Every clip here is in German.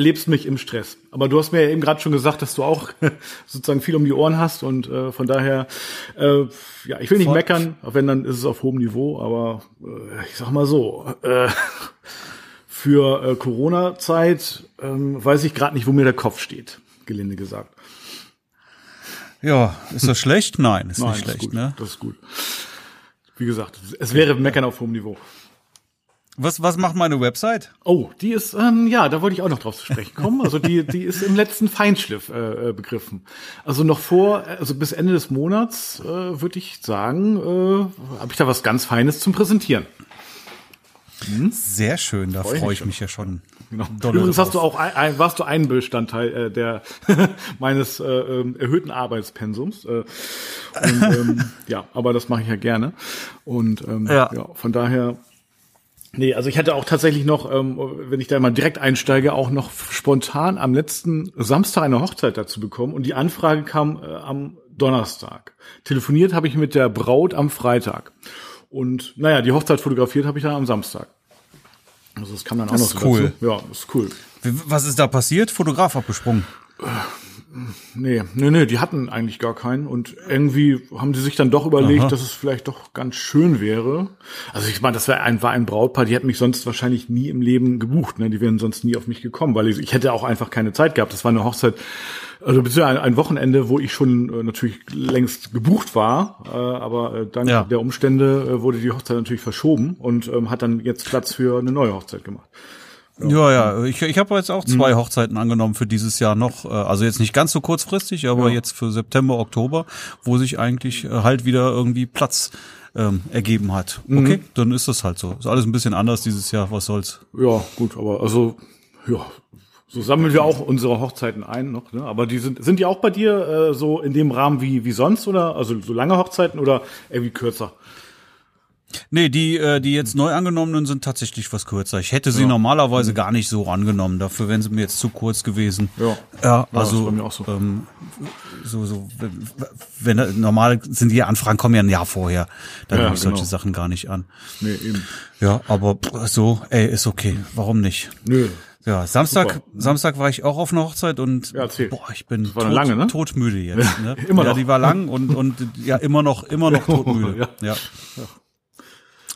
erlebst mich im Stress. Aber du hast mir ja eben gerade schon gesagt, dass du auch sozusagen viel um die Ohren hast und äh, von daher, äh, ja, ich will nicht Voll. meckern, auch wenn dann ist es auf hohem Niveau, aber äh, ich sag mal so, äh, für äh, Corona-Zeit ähm, weiß ich gerade nicht, wo mir der Kopf steht, gelinde gesagt. Ja, ist das schlecht? Nein, ist Nein, nicht schlecht, ist gut, ne? Das ist gut. Wie gesagt, es wäre meckern auf hohem Niveau. Was, was macht meine Website? Oh, die ist, ähm, ja, da wollte ich auch noch drauf zu sprechen kommen. Also die, die ist im letzten Feinschliff äh, äh, begriffen. Also noch vor, also bis Ende des Monats äh, würde ich sagen, äh, habe ich da was ganz Feines zum Präsentieren. Sehr schön, da Freu ich freue mich ich schon. mich ja schon. Genau. Übrigens hast du auch ein, ein, warst du ein Bestandteil äh, der meines äh, ähm, erhöhten Arbeitspensums. Äh, und, ähm, ja, aber das mache ich ja gerne. Und ähm, ja. Ja. von daher. Nee, also ich hatte auch tatsächlich noch, ähm, wenn ich da mal direkt einsteige, auch noch spontan am letzten Samstag eine Hochzeit dazu bekommen und die Anfrage kam äh, am Donnerstag. Telefoniert habe ich mit der Braut am Freitag. Und naja, die Hochzeit fotografiert habe ich dann am Samstag. Also das kam dann auch Das noch ist so cool. dazu. Ja, das ist cool. Was ist da passiert? Fotograf abgesprungen. Nee, nee, nee, die hatten eigentlich gar keinen und irgendwie haben sie sich dann doch überlegt, Aha. dass es vielleicht doch ganz schön wäre. Also ich meine, das war ein, war ein Brautpaar, die hätten mich sonst wahrscheinlich nie im Leben gebucht, ne? Die wären sonst nie auf mich gekommen, weil ich, ich hätte auch einfach keine Zeit gehabt. Das war eine Hochzeit, also beziehungsweise ein, Wochenende, wo ich schon äh, natürlich längst gebucht war, äh, aber äh, dank Ja. der Umstände äh, wurde die Hochzeit natürlich verschoben und ähm, hat dann jetzt Platz für eine neue Hochzeit gemacht. Ja, ja. Ich, ich habe jetzt auch Mhm. zwei Hochzeiten angenommen für dieses Jahr noch. Äh, Also jetzt nicht ganz so kurzfristig, aber jetzt für September, Oktober, wo sich eigentlich äh, halt wieder irgendwie Platz ähm, ergeben hat. Mhm. Okay, dann ist das halt so. Ist alles ein bisschen anders dieses Jahr. Was soll's? Ja, gut, aber also, ja, so sammeln wir auch unsere Hochzeiten ein noch, ne? Aber die sind, sind die auch bei dir äh, so in dem Rahmen wie, wie sonst oder? Also so lange Hochzeiten oder irgendwie kürzer? Nee, die, äh, die jetzt neu angenommenen sind tatsächlich was kürzer. Ich hätte sie normalerweise gar nicht so angenommen. Dafür wären sie mir jetzt zu kurz gewesen. Ja. Ja, Ja, das also bei mir auch so. Ähm, so, so wenn, wenn normal sind die Anfragen kommen ja ein Jahr vorher. Dann Ja, nehme ich solche genau. Sachen gar nicht an. Nee, eben. Ja, aber so, ey, ist okay. Warum nicht? Nö. Ja, Samstag, Super. Samstag war ich auch auf einer Hochzeit und Ja, boah, ich bin tot, lange, ne? todmüde jetzt. Ne? immer ja, noch. die war lang und und ja immer noch immer noch todmüde. Ja. ja.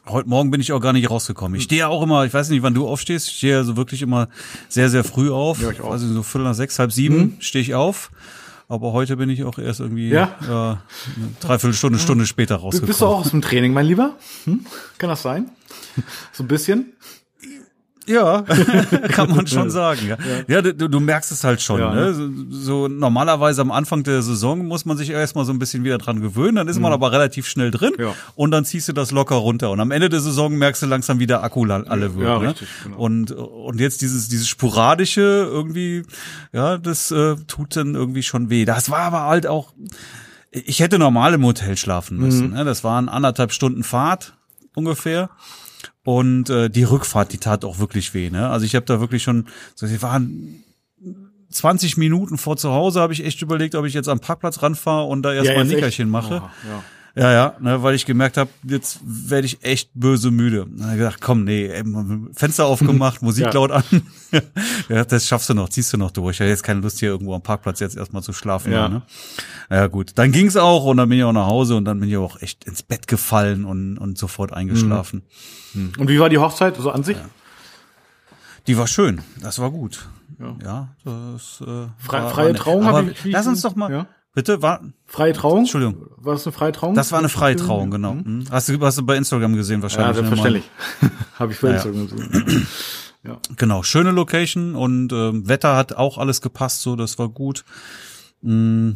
Heute Morgen bin ich auch gar nicht rausgekommen. Ich stehe ja auch immer, ich weiß nicht, wann du aufstehst, ich stehe ja so wirklich immer sehr, sehr früh auf. Ja, ich auch. Mhm. Also so Viertel nach sechs, halb sieben stehe ich auf. Aber heute bin ich auch erst irgendwie Ja? äh, eine Dreiviertelstunde, Stunde später rausgekommen. bist du auch aus dem Training, mein Lieber? Hm? Kann das sein? So ein bisschen? Ja, kann man schon sagen. Ja, ja du, du merkst es halt schon. Ja, ne? so, so normalerweise am Anfang der Saison muss man sich erstmal so ein bisschen wieder dran gewöhnen, dann ist man aber relativ schnell drin Mhm. Ja. und dann ziehst du das locker runter. Und am Ende der Saison merkst du langsam, wie der Akku alle wird. Ja, ne? richtig, genau. Und, und jetzt dieses, dieses sporadische irgendwie, ja, das äh, tut dann irgendwie schon weh. Das war aber halt auch, ich hätte normal im Hotel schlafen müssen. Mhm. Ne? Das waren anderthalb Stunden Fahrt ungefähr. Und äh, die Rückfahrt, die tat auch wirklich weh. Ne? Also ich habe da wirklich schon, so, sie waren 20 Minuten vor zu Hause, habe ich echt überlegt, ob ich jetzt am Parkplatz ranfahre und da erstmal ein jetzt echt? Nickerchen mache. Oha, ja. Ja, ja, ne, weil ich gemerkt habe, jetzt werde ich echt böse müde. Dann hab ich gedacht, komm, nee, ey, Fenster aufgemacht, Musik Ja. laut an. ja, das schaffst du noch, ziehst du noch durch. Ich hatte jetzt keine Lust, hier irgendwo am Parkplatz jetzt erstmal zu schlafen. Ja. Ne? Ja, gut. Dann ging's auch und dann bin ich auch nach Hause und dann bin ich auch echt ins Bett gefallen und, und sofort eingeschlafen. Und wie war die Hochzeit so an sich? Die war schön, das war gut. Ja. Ja, das äh, Frei- war, freie. Trauung Aber hab ich- lass uns doch mal. Ja. Bitte, war, Freie Trauung? Entschuldigung. War das eine freie Trauung? das war eine freie Trauung, genau. Mhm. Hast du, hast du bei Instagram gesehen Ja, wahrscheinlich. ne, Mann? selbstverständlich. Habe ich bei Ja, Instagram gesehen. Ja. Genau, schöne Location und ähm, Wetter hat auch alles gepasst, so das war gut. Mm,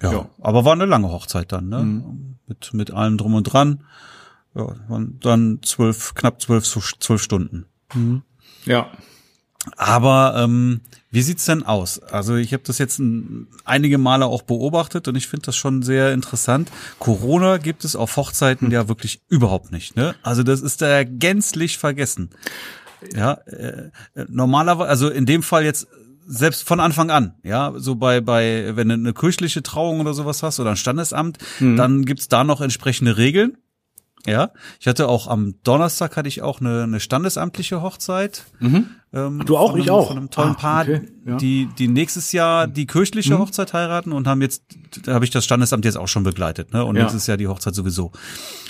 ja, Ja. aber war eine lange Hochzeit dann, ne? Mit mit allem drum und dran. Ja, dann zwölf, knapp zwölf, zwölf Stunden. Ja. Aber ähm, wie sieht's denn aus? Also ich habe das jetzt ein, einige Male auch beobachtet und ich finde das schon sehr interessant. Corona gibt es auf Hochzeiten ja wirklich überhaupt nicht. Ne? Also das ist da gänzlich vergessen. Ja, äh, äh, normalerweise, also in dem Fall jetzt selbst von Anfang an, ja, so bei bei wenn du eine kirchliche Trauung oder sowas hast oder ein Standesamt, dann gibt's da noch entsprechende Regeln. Ja, ich hatte auch am Donnerstag hatte ich auch eine, eine standesamtliche Hochzeit. Mhm. Ähm, du auch, einem, ich auch. Von einem tollen ah, Paar, okay, ja. die die nächstes Jahr die kirchliche mhm. Hochzeit heiraten und haben jetzt, da habe ich das Standesamt jetzt auch schon begleitet, ne? Und ja. nächstes Jahr die Hochzeit sowieso.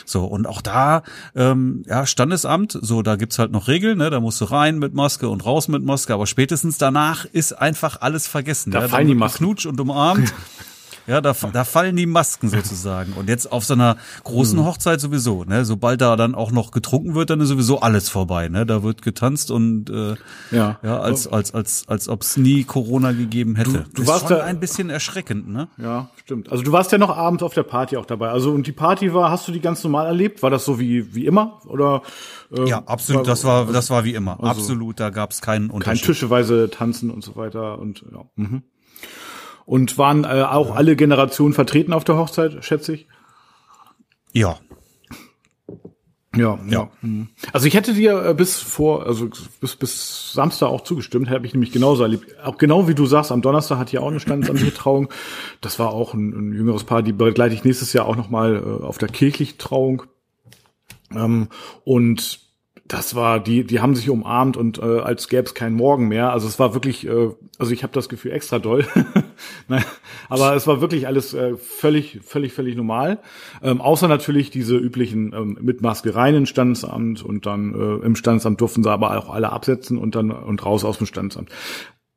So und auch da, ähm, ja Standesamt, so da gibt's halt noch Regeln, ne? Da musst du rein mit Maske und raus mit Maske, aber spätestens danach ist einfach alles vergessen. Da ja? fallen die Masken. Knutsch und umarmt. Ja, da, da fallen die Masken sozusagen. Und jetzt auf so einer großen Mhm. Hochzeit sowieso, ne? Sobald da dann auch noch getrunken wird, dann ist sowieso alles vorbei, ne? Da wird getanzt und äh, Ja. ja, als als als als ob es nie Corona gegeben hätte. du ist warst schon da- ein bisschen erschreckend, ne? Ja, stimmt. Also du warst ja noch abends auf der Party auch dabei. Also und die Party war, hast du die ganz normal erlebt? War das so wie wie immer oder? Äh, Ja, absolut. Das war das war wie immer. absolut. Da gab es keinen kein Unterschied. Tischeweise tanzen und so weiter und ja. Mhm. Und waren äh, auch alle Generationen vertreten auf der Hochzeit, schätze ich. Ja. Ja, ja. Mhm. Also ich hätte dir äh, bis vor, also bis bis Samstag auch zugestimmt, habe ich nämlich genauso erlebt. Auch genau wie du sagst, am Donnerstag hat hier auch eine standesamtliche Trauung. Das war auch ein, ein jüngeres Paar, die begleite ich nächstes Jahr auch nochmal äh, auf der kirchlichen Trauung. Ähm, und das war, die, die haben sich umarmt und äh, als gäbe es keinen Morgen mehr. Also es war wirklich, äh, also ich habe das Gefühl extra doll. Nein, aber es war wirklich alles äh, völlig, völlig, völlig normal. Ähm, außer natürlich diese üblichen ähm, mit Maske rein ins Standesamt und dann äh, im Standesamt durften sie aber auch alle absetzen und dann und raus aus dem Standesamt.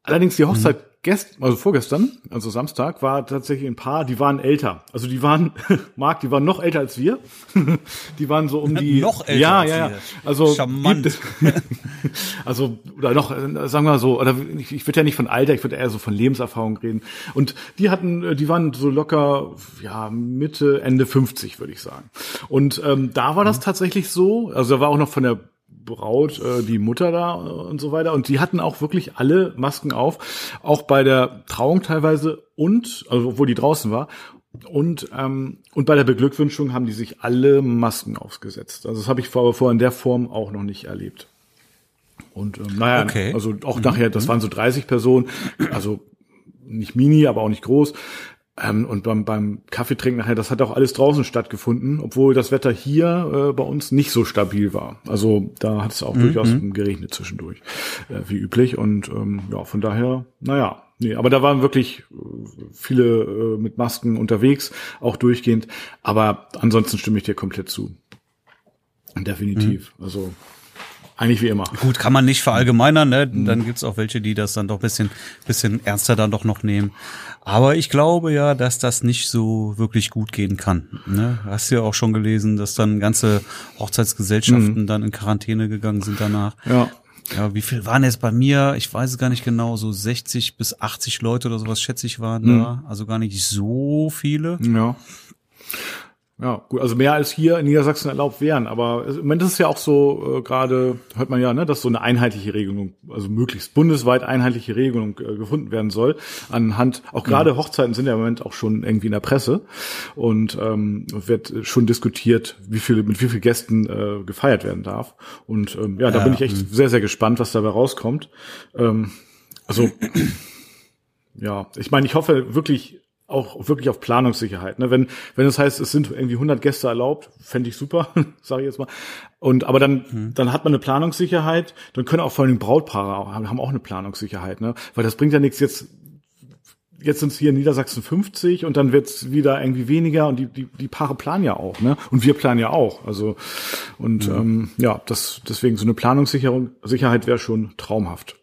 Allerdings die Hochzeit gest, also vorgestern, also Samstag, war tatsächlich ein Paar, die waren älter. Also die waren, Marc, die waren noch älter als wir. die waren so um die. Noch älter ja, als ja, ja. Also Charmant. also oder noch, äh, sagen wir mal so, oder ich, ich würde ja nicht von Alter, ich würde eher so von Lebenserfahrung reden. Und die hatten, äh, die waren so locker, ja Mitte Ende 50 würde ich sagen. Und ähm, da war das tatsächlich so. Also da war auch noch von der Braut, äh, die Mutter da äh, und so weiter. Und die hatten auch wirklich alle Masken auf, auch bei der Trauung teilweise und, also obwohl die draußen war. Und, ähm, und bei der Beglückwünschung haben die sich alle Masken aufgesetzt. Also das habe ich vorher vor in der Form auch noch nicht erlebt. Und ähm, naja, Okay. also auch nachher, das waren so 30 Personen, also nicht mini, aber auch nicht groß. Ähm, und beim, beim Kaffeetrinken nachher, das hat auch alles draußen stattgefunden, obwohl das Wetter hier äh, bei uns nicht so stabil war. Also da hat es auch durchaus geregnet zwischendurch, äh, wie üblich. Und ähm, ja, von daher, naja, nee, aber da waren wirklich äh, viele äh, mit Masken unterwegs, auch durchgehend. Aber ansonsten stimme ich dir komplett zu. Definitiv. Also eigentlich wie immer. Gut, kann man nicht verallgemeinern, ne? Dann gibt's auch welche, die das dann doch bisschen, bisschen ernster dann doch noch nehmen. Aber ich glaube ja, dass das nicht so wirklich gut gehen kann. Ne? Hast ja auch schon gelesen, dass dann ganze Hochzeitsgesellschaften dann in Quarantäne gegangen sind danach. Ja. Ja, wie viel waren jetzt bei mir? Ich weiß es gar nicht genau, so 60 bis 80 Leute oder sowas, schätze ich, waren da. Also gar nicht so viele. Ja. Ja, gut, also mehr als hier in Niedersachsen erlaubt wären, aber im Moment ist es ja auch so, äh, gerade hört man ja, ne, dass so eine einheitliche Regelung, also möglichst bundesweit einheitliche Regelung äh, gefunden werden soll. Anhand, auch gerade Hochzeiten sind ja im Moment auch schon irgendwie in der Presse und ähm, wird schon diskutiert, wie viele, mit wie vielen Gästen äh, gefeiert werden darf. Und ähm, ja, da Ja, bin ich echt sehr, sehr gespannt, was dabei rauskommt. Ähm, also ja, ich meine, ich hoffe wirklich auch wirklich auf Planungssicherheit. Ne? Wenn wenn es heißt, es sind irgendwie 100 Gäste erlaubt, fände ich super, sage ich jetzt mal. Und aber dann dann hat man eine Planungssicherheit. Dann können auch vor allem Brautpaare auch, haben auch eine Planungssicherheit, ne? Weil das bringt ja nichts jetzt. Jetzt sind es hier in Niedersachsen 50 und dann wird es wieder irgendwie weniger und die, die, die Paare planen ja auch, ne? Und wir planen ja auch. Also und ähm, ja, das deswegen so eine Planungssicherung Sicherheit wäre schon traumhaft.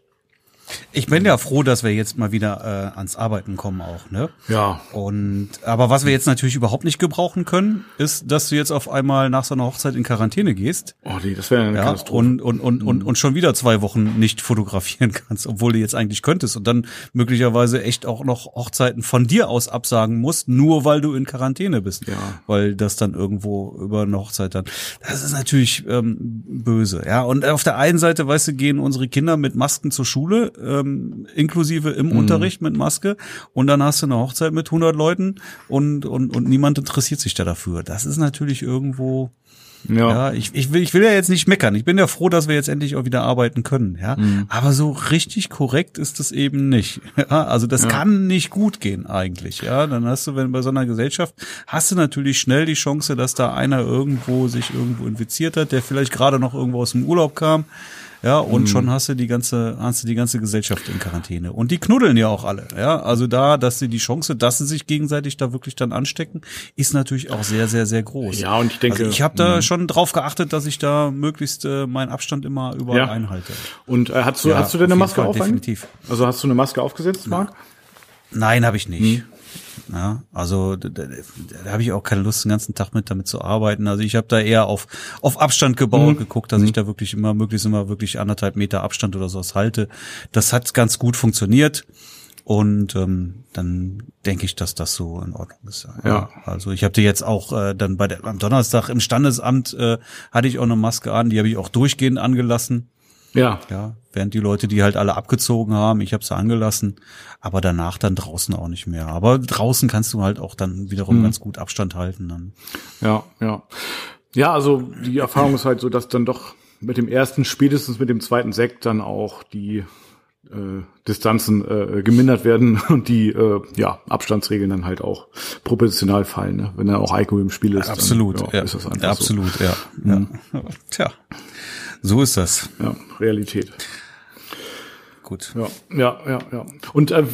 Ich bin ja froh, dass wir jetzt mal wieder äh, ans Arbeiten kommen auch, ne? Ja. Und aber was wir jetzt natürlich überhaupt nicht gebrauchen können, ist, dass du jetzt auf einmal nach so einer Hochzeit in Quarantäne gehst. Oh nee, das wäre eine Ja, Katastrophe. und, und, und, und, und schon wieder zwei Wochen nicht fotografieren kannst, obwohl du jetzt eigentlich könntest und dann möglicherweise echt auch noch Hochzeiten von dir aus absagen musst, nur weil du in Quarantäne bist. Ja. Weil das dann irgendwo über eine Hochzeit dann. Das ist natürlich ähm, böse, ja. Und auf der einen Seite, weißt du, gehen unsere Kinder mit Masken zur Schule, ähm, inklusive im mhm. Unterricht mit Maske und dann hast du eine Hochzeit mit 100 Leuten und, und, und niemand interessiert sich da dafür. Das ist natürlich irgendwo ja. ja, ich, ich, will, ich will ja jetzt nicht meckern. Ich bin ja froh, dass wir jetzt endlich auch wieder arbeiten können. Ja, mhm. aber so richtig korrekt ist es eben nicht. Ja, also das ja. kann nicht gut gehen eigentlich. Ja, dann hast du, wenn bei so einer Gesellschaft hast du natürlich schnell die Chance, dass da einer irgendwo sich irgendwo infiziert hat, der vielleicht gerade noch irgendwo aus dem Urlaub kam ja, und mhm. schon hast du die ganze, hast du die ganze Gesellschaft in Quarantäne. Und die knuddeln ja auch alle, ja. Also da, dass sie die Chance, dass sie sich gegenseitig da wirklich dann anstecken, ist natürlich auch sehr, sehr, sehr groß. Ja, und ich denke. Also ich habe da mh. schon drauf geachtet, dass ich da möglichst äh, meinen Abstand immer überall ja. einhalte. Und äh, hast du, ja, hast du denn eine Maske auf? Definitiv. Also hast du eine Maske aufgesetzt, Marc? Nein, habe ich nicht. Hm. Ja, also da, da, da habe ich auch keine Lust, den ganzen Tag mit damit zu arbeiten. Also ich habe da eher auf auf Abstand gebaut, mhm. geguckt, dass mhm. ich da wirklich immer möglichst immer wirklich anderthalb Meter Abstand oder sowas halte. Das hat ganz gut funktioniert. Und ähm, dann denke ich, dass das so in Ordnung ist. Ja. ja. Also ich habe jetzt auch äh, dann bei der am Donnerstag im Standesamt äh, hatte ich auch eine Maske an, die habe ich auch durchgehend angelassen. Ja. Ja, während die Leute die halt alle abgezogen haben, ich habe sie angelassen, aber danach dann draußen auch nicht mehr. Aber draußen kannst du halt auch dann wiederum hm. ganz gut Abstand halten dann. Ja, ja. Ja, also die Erfahrung ist halt so, dass dann doch mit dem ersten, spätestens mit dem zweiten Sekt dann auch die äh, Distanzen äh, gemindert werden und die äh, ja, Abstandsregeln dann halt auch proportional fallen, ne? wenn dann auch Alkohol im Spiel ist. Absolut, dann, ja, ist das einfach absolut, so. ja. ja. Tja, so ist das. Ja, Realität. Gut. Ja, ja, ja, ja. Und äh,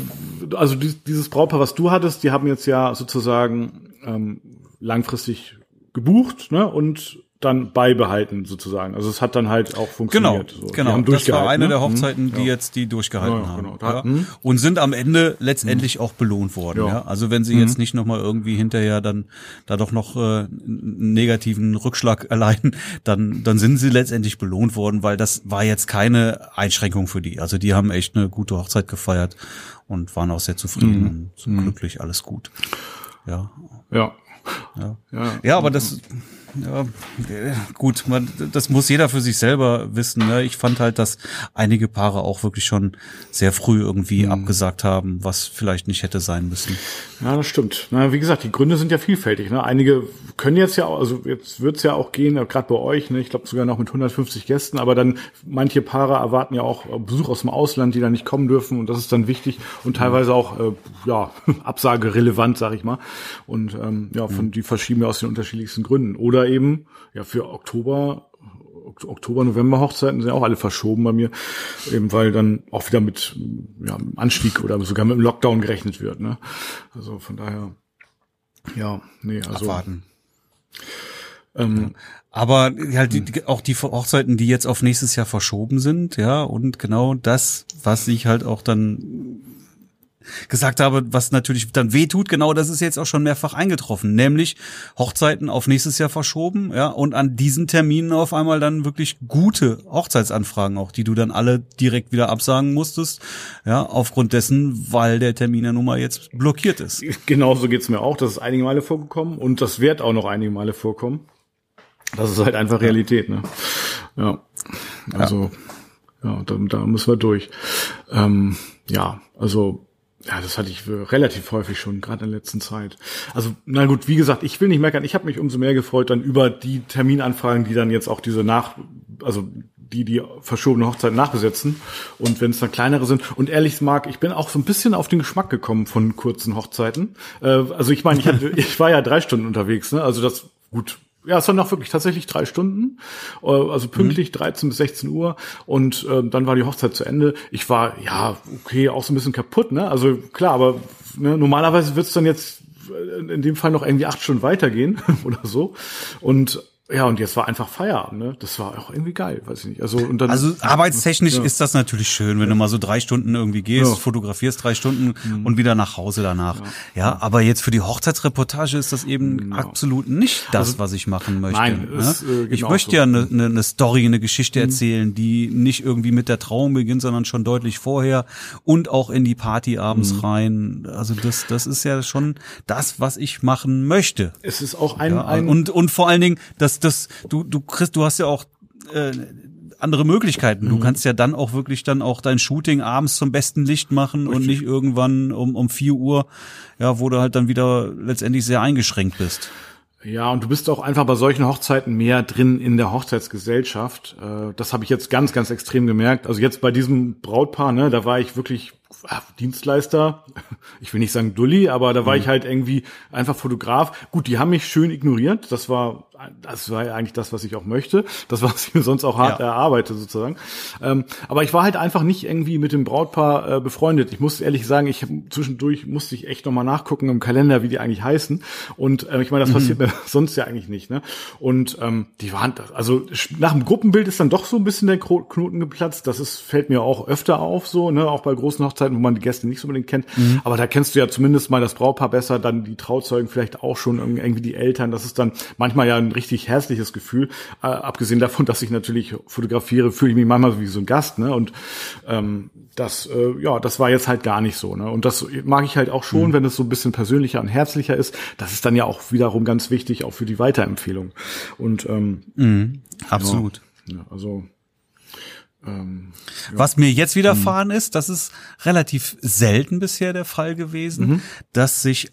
also dieses Brautpaar, was du hattest, die haben jetzt ja sozusagen ähm, langfristig gebucht, ne? Und dann beibehalten sozusagen. Also es hat dann halt auch funktioniert. Genau, so. genau. das war eine ne? der Hochzeiten, die ja. jetzt die durchgehalten ja, haben. Genau. Ja. Hm. Und sind am Ende letztendlich hm. auch belohnt worden. Ja. Also wenn sie hm. jetzt nicht nochmal irgendwie hinterher dann da doch noch äh, einen negativen Rückschlag erleiden, dann dann sind sie letztendlich belohnt worden, weil das war jetzt keine Einschränkung für die. Also die haben echt eine gute Hochzeit gefeiert und waren auch sehr zufrieden und so hm. glücklich, alles gut. Ja. Ja. Ja, ja. ja aber das ja, gut, man, das muss jeder für sich selber wissen. Ne? Ich fand halt, dass einige Paare auch wirklich schon sehr früh irgendwie mhm. abgesagt haben, was vielleicht nicht hätte sein müssen. Ja, das stimmt. Na, wie gesagt, die Gründe sind ja vielfältig. Ne? Einige können jetzt ja, also jetzt wird's ja auch gehen, gerade bei euch, ne? ich glaube sogar noch mit 150 Gästen, aber dann manche Paare erwarten ja auch Besuch aus dem Ausland, die da nicht kommen dürfen und das ist dann wichtig und teilweise auch äh, ja Absage relevant, sag ich mal. Und ähm, ja, von mhm. die verschieben ja aus den unterschiedlichsten Gründen. Oder oder eben ja für Oktober Oktober, November Hochzeiten sind ja auch alle verschoben bei mir, eben weil dann auch wieder mit ja, Anstieg oder sogar mit dem Lockdown gerechnet wird. Ne? Also von daher, ja, nee, also abwarten. Ähm, aber halt die, die, auch die Hochzeiten, die jetzt auf nächstes Jahr verschoben sind, ja, und genau das, was sich halt auch dann gesagt habe, was natürlich dann weh tut, genau das ist jetzt auch schon mehrfach eingetroffen, nämlich Hochzeiten auf nächstes Jahr verschoben, ja, und an diesen Terminen auf einmal dann wirklich gute Hochzeitsanfragen auch, die du dann alle direkt wieder absagen musstest, ja, aufgrund dessen, weil der Termin ja nun mal jetzt blockiert ist. Genauso geht's mir auch, das ist einige Male vorgekommen und das wird auch noch einige Male vorkommen. Das ist halt einfach Realität, ne? Ja. Also, ja, ja da, da müssen wir durch. Ähm, ja, also ja, das hatte ich relativ häufig schon, gerade in der letzten Zeit. Also, na gut, wie gesagt, ich will nicht meckern. Ich habe mich umso mehr gefreut dann über die Terminanfragen, die dann jetzt auch diese nach, also die die verschobene Hochzeit nachbesetzen. Und wenn es dann kleinere sind. Und ehrlich mag, ich bin auch so ein bisschen auf den Geschmack gekommen von kurzen Hochzeiten. Äh, also ich meine, ich, hatte, ich war ja drei Stunden unterwegs. Ne? Also das gut ja, es waren noch wirklich tatsächlich drei Stunden, äh, also pünktlich mhm. 13 bis 16 Uhr und äh, dann war die Hochzeit zu Ende. Ich war, ja, okay, auch so ein bisschen kaputt, ne? Also klar, aber ne, normalerweise wird's dann jetzt in dem Fall noch irgendwie acht Stunden weitergehen oder so. Und ja, und jetzt war einfach Feierabend, ne? Das war auch irgendwie geil, weiß ich nicht. Also, und dann, also arbeitstechnisch ja. ist das natürlich schön, wenn ja. du mal so drei Stunden irgendwie gehst, ja. fotografierst drei Stunden mhm. und wieder nach Hause danach. Ja. aber jetzt für die Hochzeitsreportage ist das eben genau. absolut nicht das, also, was ich machen möchte. Nein, ne? ist, äh, ich möchte so. ja eine ne, ne Story, eine Geschichte mhm. erzählen, die nicht irgendwie mit der Trauung beginnt, sondern schon deutlich vorher und auch in die Party abends mhm. rein. Also das, das ist ja schon das, was ich machen möchte. Es ist auch ein, ein und und vor allen Dingen das das, du, du kriegst, du hast ja auch äh, andere Möglichkeiten. Du mhm. kannst ja dann auch wirklich dann auch dein Shooting abends zum besten Licht machen Richtig. und nicht irgendwann um, um vier Uhr, ja, wo du halt dann wieder letztendlich sehr eingeschränkt bist. Ja, und du bist auch einfach bei solchen Hochzeiten mehr drin in der Hochzeitsgesellschaft. Äh, das habe ich jetzt ganz, ganz extrem gemerkt. Also jetzt bei diesem Brautpaar, ne, da war ich wirklich Dienstleister, ich will nicht sagen Dulli, aber da war mhm. ich halt irgendwie einfach Fotograf. Gut, die haben mich schön ignoriert. Das war, das war ja eigentlich das, was ich auch möchte. Das, was ich mir sonst auch hart ja. erarbeite, sozusagen. Ähm, aber ich war halt einfach nicht irgendwie mit dem Brautpaar äh, befreundet. Ich muss ehrlich sagen, ich zwischendurch musste ich echt nochmal nachgucken im Kalender, wie die eigentlich heißen. Und äh, ich meine, das mhm. passiert mir sonst ja eigentlich nicht. Ne? Und ähm, die waren, also nach dem Gruppenbild ist dann doch so ein bisschen der Knoten geplatzt. Das ist, fällt mir auch öfter auf, so, ne, auch bei großen Hochzeiten Hochzeiten, wo man die Gäste nicht so unbedingt kennt. Mhm. Aber da kennst du ja zumindest mal das Brautpaar besser, dann die Trauzeugen vielleicht auch schon irgendwie die Eltern. Das ist dann manchmal ja ein richtig herzliches Gefühl. Äh, abgesehen davon, dass ich natürlich fotografiere, fühle ich mich manchmal wie so ein Gast. Ne? Und ähm, das, äh, ja, das war jetzt halt gar nicht so. Ne? Und das mag ich halt auch schon, mhm. wenn es so ein bisschen persönlicher und herzlicher ist. Das ist dann ja auch wiederum ganz wichtig, auch für die Weiterempfehlung. Und ähm, mhm. absolut. Ja, also ähm, ja. Was mir jetzt widerfahren mhm. ist, das ist relativ selten bisher der Fall gewesen, mhm. dass sich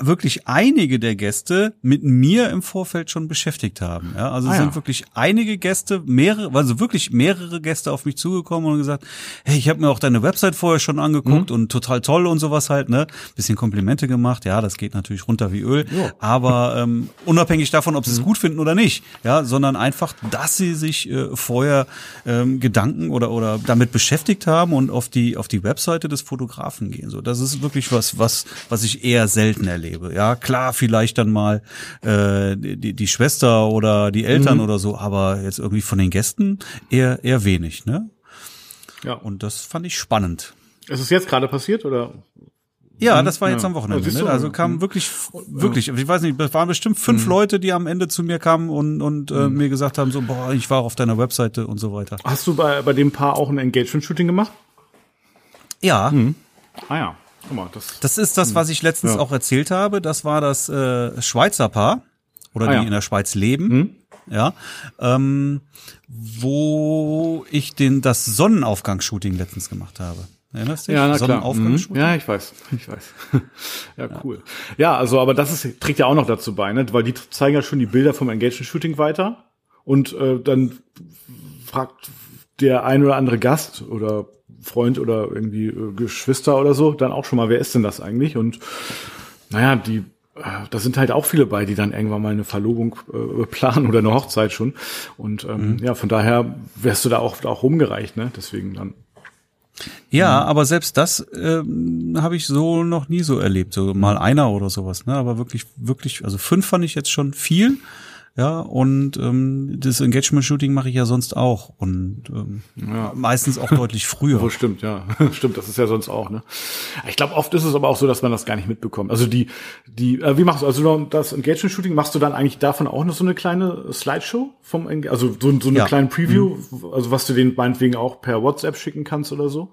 wirklich einige der Gäste mit mir im Vorfeld schon beschäftigt haben. Ja, also ah, sind ja. wirklich einige Gäste, mehrere, also wirklich mehrere Gäste auf mich zugekommen und gesagt, hey, ich habe mir auch deine Website vorher schon angeguckt mhm. und total toll und sowas halt, ne? Bisschen Komplimente gemacht, ja, das geht natürlich runter wie Öl, jo. aber ähm, unabhängig davon, ob sie es mhm. gut finden oder nicht, ja, sondern einfach, dass sie sich äh, vorher ähm, Gedanken oder oder damit beschäftigt haben und auf die auf die Webseite des Fotografen gehen. So, das ist wirklich was, was was ich eher selten erlebe. Ja, klar, vielleicht dann mal äh, die, die Schwester oder die Eltern mhm. oder so, aber jetzt irgendwie von den Gästen eher eher wenig, ne? Ja. Und das fand ich spannend. Ist es jetzt gerade passiert oder? Ja, das war jetzt ja. am Wochenende. Ne? Also kam wirklich, wirklich, ich weiß nicht, es waren bestimmt fünf mhm. Leute, die am Ende zu mir kamen und, und äh, mhm. mir gesagt haben, so, boah, ich war auf deiner Webseite und so weiter. Hast du bei, bei dem Paar auch ein Engagement-Shooting gemacht? Ja. Mhm. Ah ja. Guck mal, das, das ist das, was ich letztens ja. auch erzählt habe. Das war das äh, Schweizer Paar oder ah, die ja. in der Schweiz leben. Mhm. Ja, ähm, wo ich den das Sonnenaufgangsshooting letztens gemacht habe. Erinnerst du dich? Ja, na klar. Mhm. Ja, ich weiß, ich weiß. ja, cool. Ja, also, aber das ist, trägt ja auch noch dazu bei, ne? weil die zeigen ja schon die Bilder vom Engagement-Shooting weiter und äh, dann fragt der ein oder andere Gast oder Freund oder irgendwie äh, Geschwister oder so, dann auch schon mal, wer ist denn das eigentlich? Und naja, die, äh, da sind halt auch viele bei, die dann irgendwann mal eine Verlobung äh, planen oder eine Hochzeit schon. Und ähm, mhm. ja, von daher wärst du da auch, auch rumgereicht, ne? Deswegen dann. Ja, mhm. aber selbst das ähm, habe ich so noch nie so erlebt. So mal einer oder sowas, ne? Aber wirklich, wirklich, also fünf fand ich jetzt schon viel. Ja, und ähm, das Engagement-Shooting mache ich ja sonst auch und ähm, ja. meistens auch deutlich früher. Oh, stimmt, ja. stimmt, das ist ja sonst auch, ne? Ich glaube, oft ist es aber auch so, dass man das gar nicht mitbekommt. Also die, die, äh, wie machst du, also das Engagement-Shooting, machst du dann eigentlich davon auch noch so eine kleine Slideshow vom, also so, so eine ja. kleine Preview, mhm. also was du den meinetwegen auch per WhatsApp schicken kannst oder so?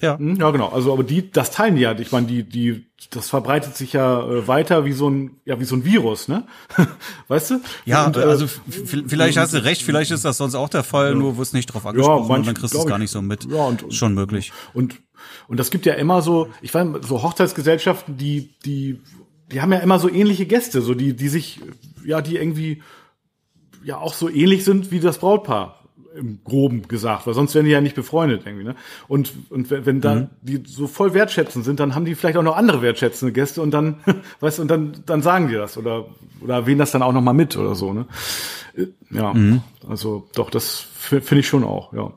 Ja. Hm, ja, genau. Also, aber die, das teilen die ja. Ich meine, die, die, das verbreitet sich ja äh, weiter wie so ein, ja, wie so ein Virus, ne? weißt du? Ja, und, äh, also vielleicht hast du recht, vielleicht ist das sonst auch der Fall, ja. nur wirst nicht drauf angesprochen ja, manch, und dann kriegst du es gar nicht so mit. Ja, und, schon möglich. Und, und das gibt ja immer so, ich weiß, so Hochzeitsgesellschaften, die, die, die haben ja immer so ähnliche Gäste, so die, die sich, ja, die irgendwie, ja, auch so ähnlich sind wie das Brautpaar im Groben gesagt, weil sonst wären die ja nicht befreundet irgendwie, ne? Und, und wenn, wenn da mhm. die so voll wertschätzend sind, dann haben die vielleicht auch noch andere wertschätzende Gäste und dann, weißt du, und dann, dann sagen die das oder, oder erwähnen das dann auch noch mal mit oder so, ne? Äh, ja, mhm. also doch, das finde ich schon auch, ja.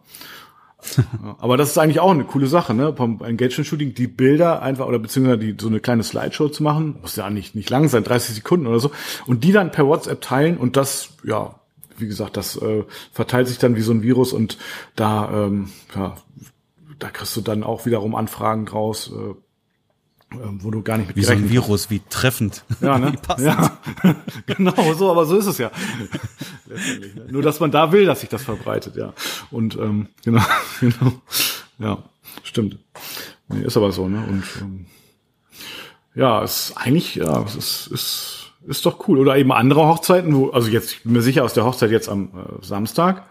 Aber das ist eigentlich auch eine coole Sache, ne? Vom Engagement-Shooting, die Bilder einfach oder beziehungsweise die, so eine kleine Slideshow zu machen, muss ja nicht, nicht lang sein, 30 Sekunden oder so, und die dann per WhatsApp teilen und das, ja, wie gesagt, das äh, verteilt sich dann wie so ein Virus und da, ähm, ja, da kriegst du dann auch wiederum Anfragen draus, äh, ähm, wo du gar nicht mit Wie so ein Virus, wie treffend. Ja, ne? ja. genau so, aber so ist es ja. ne? Nur, dass man da will, dass sich das verbreitet, ja. Und ähm, genau, genau. Ja, stimmt. Nee, ist aber so, ne? Und ähm, ja, es ist eigentlich, ja, es ist, ist ist doch cool. Oder eben andere Hochzeiten, wo, also jetzt, ich bin mir sicher, aus der Hochzeit jetzt am äh, Samstag,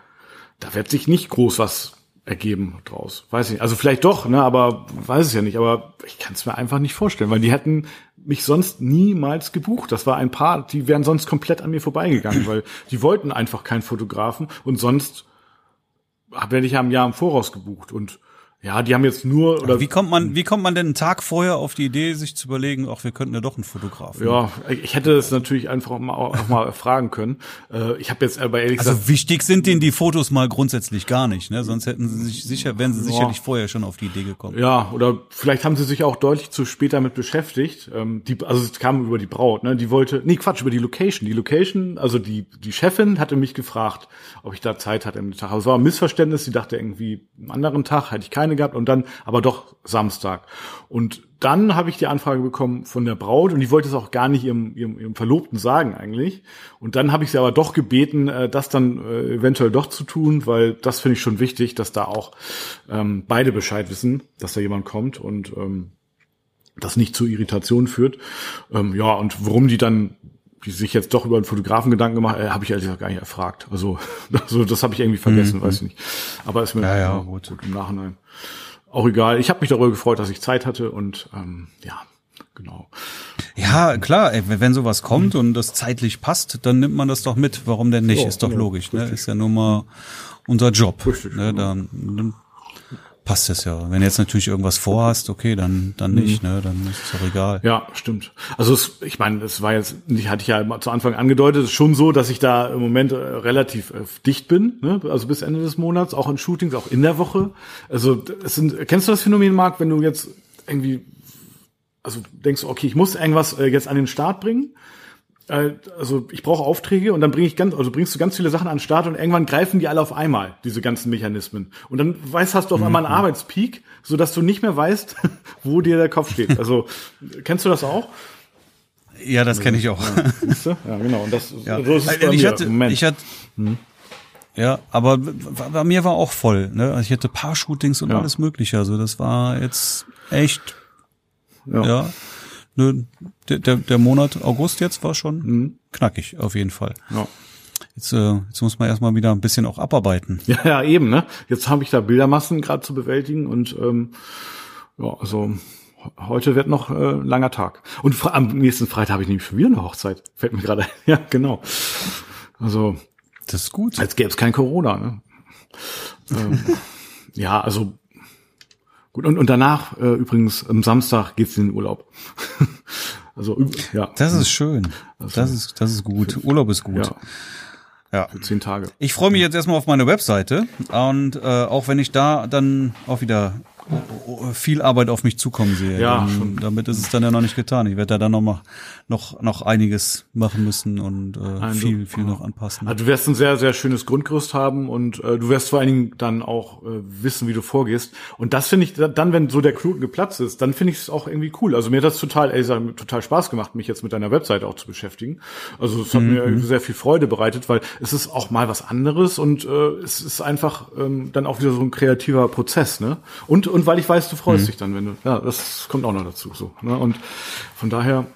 da wird sich nicht groß was ergeben draus. Weiß ich nicht. Also vielleicht doch, ne, aber weiß es ja nicht. Aber ich kann es mir einfach nicht vorstellen, weil die hätten mich sonst niemals gebucht. Das war ein Paar, die wären sonst komplett an mir vorbeigegangen, weil die wollten einfach keinen Fotografen und sonst werde ich ja im Jahr im Voraus gebucht und ja, die haben jetzt nur oder wie kommt man wie kommt man denn einen Tag vorher auf die Idee, sich zu überlegen, ach, wir könnten ja doch einen Fotografen. Ja, ich hätte es natürlich einfach auch mal, auch mal fragen können. Äh, ich habe jetzt aber ehrlich also gesagt, wichtig sind denen die Fotos mal grundsätzlich gar nicht, ne? Sonst hätten sie sich sicher, wären sie sicherlich ja. vorher schon auf die Idee gekommen. Ja, oder vielleicht haben sie sich auch deutlich zu spät damit beschäftigt. Ähm, die, also es kam über die Braut, ne? Die wollte, nee Quatsch über die Location. Die Location, also die die Chefin hatte mich gefragt, ob ich da Zeit hatte im Tag. Also es war ein Missverständnis. Sie dachte irgendwie am anderen Tag hätte ich keine gehabt und dann aber doch Samstag. Und dann habe ich die Anfrage bekommen von der Braut und die wollte es auch gar nicht ihrem, ihrem, ihrem Verlobten sagen eigentlich. Und dann habe ich sie aber doch gebeten, äh, das dann äh, eventuell doch zu tun, weil das finde ich schon wichtig, dass da auch ähm, beide Bescheid wissen, dass da jemand kommt und ähm, das nicht zu Irritationen führt. Ähm, ja, und warum die dann die sich jetzt doch über einen Fotografen Gedanken gemacht, äh, habe ich ehrlich gesagt gar nicht erfragt. Also, also das habe ich irgendwie vergessen, mhm. weiß ich nicht. Aber ist mir ja, ja, gut. gut im Nachhinein auch egal. Ich habe mich darüber gefreut, dass ich Zeit hatte und ähm, ja, genau. Ja, klar, ey, wenn sowas kommt mhm. und das zeitlich passt, dann nimmt man das doch mit. Warum denn nicht? Oh, ist doch ja, logisch, ne? Ist ja nur mal unser Job. Richtig, ne? Genau. Dann, dann passt es ja. Wenn du jetzt natürlich irgendwas vorhast, okay, dann dann nicht, mhm. ne? Dann ist es auch egal. Ja, stimmt. Also es, ich meine, es war jetzt, ich hatte ich ja zu Anfang angedeutet, ist schon so, dass ich da im Moment äh, relativ äh, dicht bin, ne? Also bis Ende des Monats, auch in Shootings, auch in der Woche. Also es sind, kennst du das Phänomen, Marc, wenn du jetzt irgendwie also denkst du, okay, ich muss irgendwas äh, jetzt an den Start bringen also ich brauche Aufträge und dann bringe ich ganz, also bringst du ganz viele Sachen an den Start und irgendwann greifen die alle auf einmal, diese ganzen Mechanismen. Und dann weißt, hast du auf einmal einen mhm. Arbeitspeak, so dass du nicht mehr weißt, wo dir der Kopf steht. Also kennst du das auch? Ja, das kenne ich auch. Ja, ja, genau. Und das ja. so ist es bei ich mir hatte, Moment. Ich hatte, hm. Ja, aber bei mir war auch voll. Ne? Also ich hatte paar Shootings und ja. alles Mögliche. Also das war jetzt echt. Ja. ja ne, der, der, Monat August jetzt war schon mhm. knackig, auf jeden Fall. Ja. Jetzt, äh, jetzt muss man erstmal wieder ein bisschen auch abarbeiten. Ja, ja, eben, ne? Jetzt habe ich da Bildermassen gerade zu bewältigen und ähm, ja, also heute wird noch äh, langer Tag. Und am nächsten Freitag habe ich nämlich schon wieder eine Hochzeit. Fällt mir gerade. Ja, genau. Also das ist gut. Als gäbe es kein Corona. Ne? ähm, ja, also Gut, und, und danach äh, übrigens am Samstag geht's in den Urlaub. also ja. Das ist schön. Also, das ist das ist gut. Für, Urlaub ist gut. Ja. Ja. Für zehn Tage. Ich freue mich jetzt erstmal auf meine Webseite und äh, auch wenn ich da dann auch wieder viel Arbeit auf mich zukommen sehe. Ja, ähm, damit ist es dann ja noch nicht getan. Ich werde da dann noch mal noch noch einiges machen müssen und äh, viel viel noch anpassen. Also du wirst ein sehr sehr schönes Grundgerüst haben und äh, du wirst vor allen Dingen dann auch äh, wissen, wie du vorgehst. Und das finde ich dann, wenn so der Knoten geplatzt ist, dann finde ich es auch irgendwie cool. Also mir hat das total, ey, total Spaß gemacht, mich jetzt mit deiner Website auch zu beschäftigen. Also es hat mhm. mir sehr viel Freude bereitet, weil es ist auch mal was anderes und äh, es ist einfach ähm, dann auch wieder so ein kreativer Prozess, ne? Und und weil ich weiß, du freust mhm. dich dann, wenn du, ja, das kommt auch noch dazu, so, ne? Und von daher,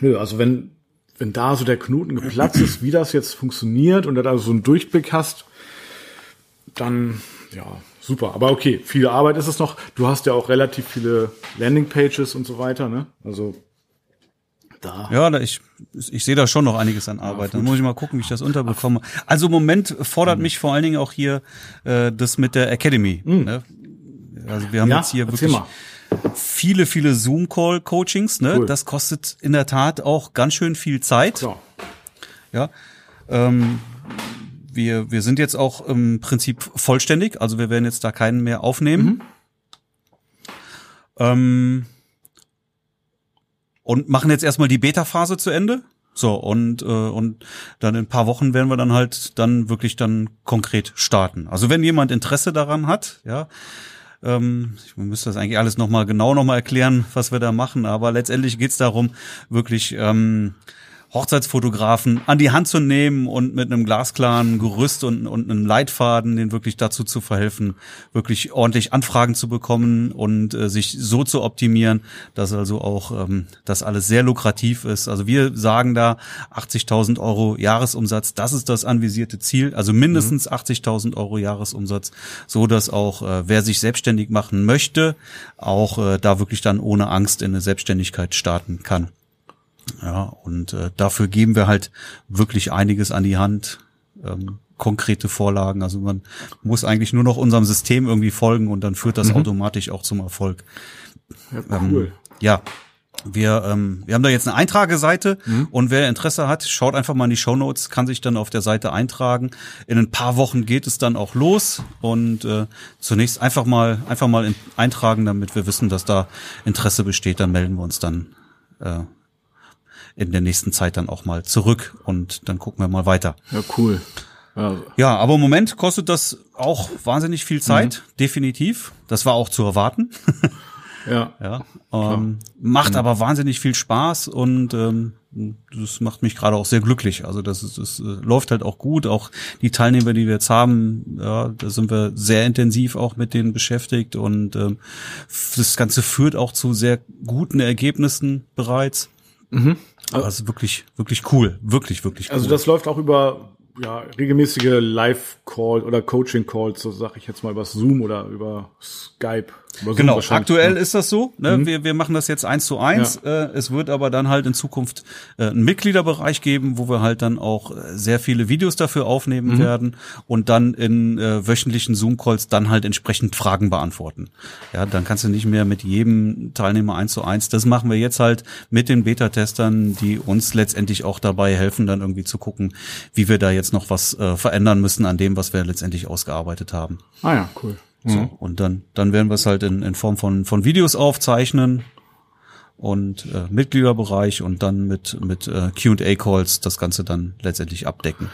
nö, also wenn, wenn da so der Knoten geplatzt ist, wie das jetzt funktioniert und du da so einen Durchblick hast, dann, ja, super. Aber okay, viel Arbeit ist es noch. Du hast ja auch relativ viele Landingpages und so weiter, ne? Also, da. Ja, ich, ich sehe da schon noch einiges an Arbeit. Ja, Dann muss ich mal gucken, wie ich das unterbekomme. Also im Moment fordert mhm. mich vor allen Dingen auch hier äh, das mit der Academy. Mhm. Ne? Also wir haben ja, jetzt hier wirklich mal. viele, viele Zoom-Call-Coachings. Ne? Cool. Das kostet in der Tat auch ganz schön viel Zeit. Klar. Ja. Ähm, wir, wir sind jetzt auch im Prinzip vollständig, also wir werden jetzt da keinen mehr aufnehmen. Mhm. Ähm, und machen jetzt erstmal die Beta-Phase zu Ende. So, und, äh, und dann in ein paar Wochen werden wir dann halt dann wirklich dann konkret starten. Also wenn jemand Interesse daran hat, ja, ähm, ich müsste das eigentlich alles nochmal genau nochmal erklären, was wir da machen, aber letztendlich geht's darum, wirklich ähm, Hochzeitsfotografen an die Hand zu nehmen und mit einem glasklaren Gerüst und, und einem Leitfaden, den wirklich dazu zu verhelfen, wirklich ordentlich Anfragen zu bekommen und äh, sich so zu optimieren, dass also auch ähm, das alles sehr lukrativ ist. Also wir sagen da 80.000 Euro Jahresumsatz, das ist das anvisierte Ziel, also mindestens mhm. 80.000 Euro Jahresumsatz, so dass auch äh, wer sich selbstständig machen möchte, auch äh, da wirklich dann ohne Angst in eine Selbstständigkeit starten kann. Ja, und äh, dafür geben wir halt wirklich einiges an die Hand. Ähm, konkrete Vorlagen. Also man muss eigentlich nur noch unserem System irgendwie folgen und dann führt das mhm. automatisch auch zum Erfolg. Ja, cool. Ähm, ja. Wir, ähm, wir haben da jetzt eine Eintrageseite mhm. und wer Interesse hat, schaut einfach mal in die Show Notes, kann sich dann auf der Seite eintragen. In ein paar Wochen geht es dann auch los und äh, zunächst einfach mal einfach mal in, eintragen, damit wir wissen, dass da Interesse besteht. Dann melden wir uns dann äh, in der nächsten Zeit dann auch mal zurück und dann gucken wir mal weiter. Ja, cool. Ja, ja aber im Moment kostet das auch wahnsinnig viel Zeit, mhm. definitiv. Das war auch zu erwarten. ja. ja ähm, macht mhm. aber wahnsinnig viel Spaß und ähm, das macht mich gerade auch sehr glücklich. Also das, ist, das äh, läuft halt auch gut. Auch die Teilnehmer, die wir jetzt haben, ja, da sind wir sehr intensiv auch mit denen beschäftigt und ähm, das Ganze führt auch zu sehr guten Ergebnissen bereits. Mhm. Also wirklich, wirklich cool. Wirklich, wirklich also cool. Also das läuft auch über ja, regelmäßige Live-Call oder Coaching-Calls, so sag ich jetzt mal über Zoom oder über Skype. Genau, aktuell ist das so. Ne? Mhm. Wir, wir machen das jetzt eins zu eins. Ja. Äh, es wird aber dann halt in Zukunft äh, einen Mitgliederbereich geben, wo wir halt dann auch äh, sehr viele Videos dafür aufnehmen mhm. werden und dann in äh, wöchentlichen Zoom-Calls dann halt entsprechend Fragen beantworten. Ja, dann kannst du nicht mehr mit jedem Teilnehmer eins zu eins. Das machen wir jetzt halt mit den Beta-Testern, die uns letztendlich auch dabei helfen, dann irgendwie zu gucken, wie wir da jetzt noch was äh, verändern müssen an dem, was wir letztendlich ausgearbeitet haben. Ah ja, cool. So, mhm. und dann, dann werden wir es halt in, in Form von, von Videos aufzeichnen und äh, Mitgliederbereich und dann mit, mit äh, QA-Calls das Ganze dann letztendlich abdecken.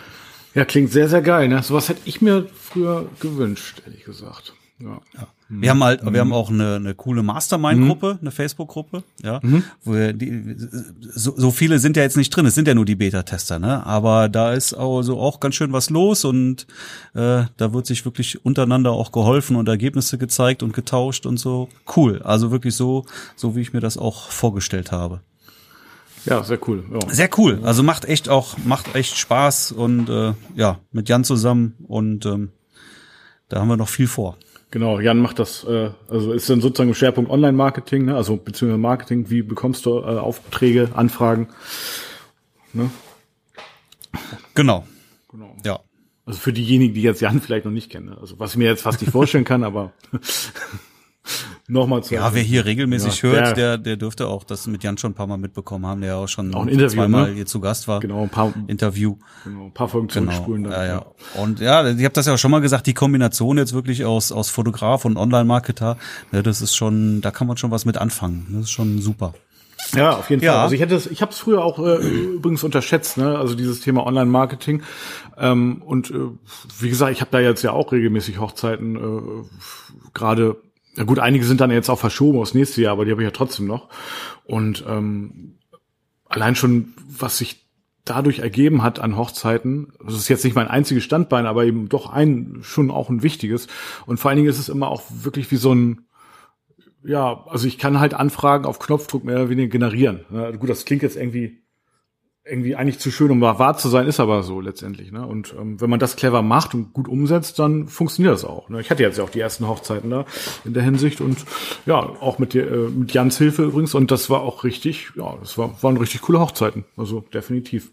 Ja, klingt sehr, sehr geil. Ne? Sowas hätte ich mir früher gewünscht, ehrlich gesagt. Ja. ja. Wir haben halt, mhm. wir haben auch eine, eine coole Mastermind-Gruppe, mhm. eine Facebook-Gruppe, ja, mhm. wo wir die, so, so viele sind ja jetzt nicht drin, es sind ja nur die Beta-Tester, ne? Aber da ist also auch ganz schön was los und äh, da wird sich wirklich untereinander auch geholfen und Ergebnisse gezeigt und getauscht und so. Cool. Also wirklich so, so wie ich mir das auch vorgestellt habe. Ja, sehr cool. Ja. Sehr cool. Also macht echt auch, macht echt Spaß und äh, ja, mit Jan zusammen und ähm, da haben wir noch viel vor. Genau, Jan macht das, äh, also ist dann sozusagen Schwerpunkt Online-Marketing, ne? also beziehungsweise Marketing, wie bekommst du äh, Aufträge, Anfragen? Ne? Genau. Genau. Ja. Also für diejenigen, die jetzt Jan vielleicht noch nicht kennen. Ne? Also was ich mir jetzt fast nicht vorstellen kann, aber nochmal zu. Ja, wer hier regelmäßig ja, hört, der, der dürfte auch das mit Jan schon ein paar Mal mitbekommen haben, der auch schon auch ein Interview, zweimal ne? hier zu Gast war. Genau, ein paar Interview. Genau, ein paar Folgen genau, zurückspulen. Dann, ja, ja. Und ja, ich habe das ja auch schon mal gesagt, die Kombination jetzt wirklich aus, aus Fotograf und Online-Marketer, ne, das ist schon, da kann man schon was mit anfangen. Das ist schon super. Ja, auf jeden ja. Fall. Also ich hätte es, ich habe es früher auch äh, übrigens unterschätzt, ne? Also dieses Thema Online-Marketing. Ähm, und äh, wie gesagt, ich habe da jetzt ja auch regelmäßig Hochzeiten äh, gerade ja gut, einige sind dann jetzt auch verschoben aufs nächste Jahr, aber die habe ich ja trotzdem noch. Und ähm, allein schon, was sich dadurch ergeben hat an Hochzeiten, das ist jetzt nicht mein einziges Standbein, aber eben doch ein, schon auch ein wichtiges. Und vor allen Dingen ist es immer auch wirklich wie so ein, ja, also ich kann halt Anfragen auf Knopfdruck mehr oder weniger generieren. Gut, das klingt jetzt irgendwie irgendwie eigentlich zu schön, um wahr zu sein, ist aber so letztendlich. Ne? Und ähm, wenn man das clever macht und gut umsetzt, dann funktioniert das auch. Ne? Ich hatte jetzt ja auch die ersten Hochzeiten da in der Hinsicht und ja, auch mit, äh, mit Jans Hilfe übrigens. Und das war auch richtig, ja, das war, waren richtig coole Hochzeiten. Also definitiv.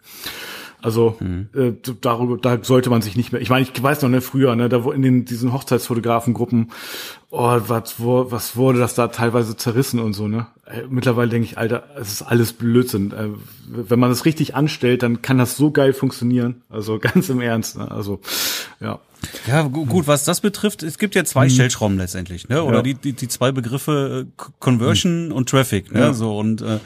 Also mhm. äh, darüber, da sollte man sich nicht mehr. Ich meine, ich weiß noch ne, früher, ne, da wo in den diesen Hochzeitsfotografengruppen, oh, was, wo, was wurde das da teilweise zerrissen und so, ne? Äh, mittlerweile denke ich, Alter, es ist alles Blödsinn. Äh, wenn man das richtig anstellt, dann kann das so geil funktionieren. Also ganz im Ernst. Ne? Also ja. Ja, gu- gut, was das betrifft, es gibt ja zwei Stellschrauben letztendlich, ne? Oder. Ja. die, die, die zwei Begriffe äh, Conversion und Traffic, ne? Ja. So und äh,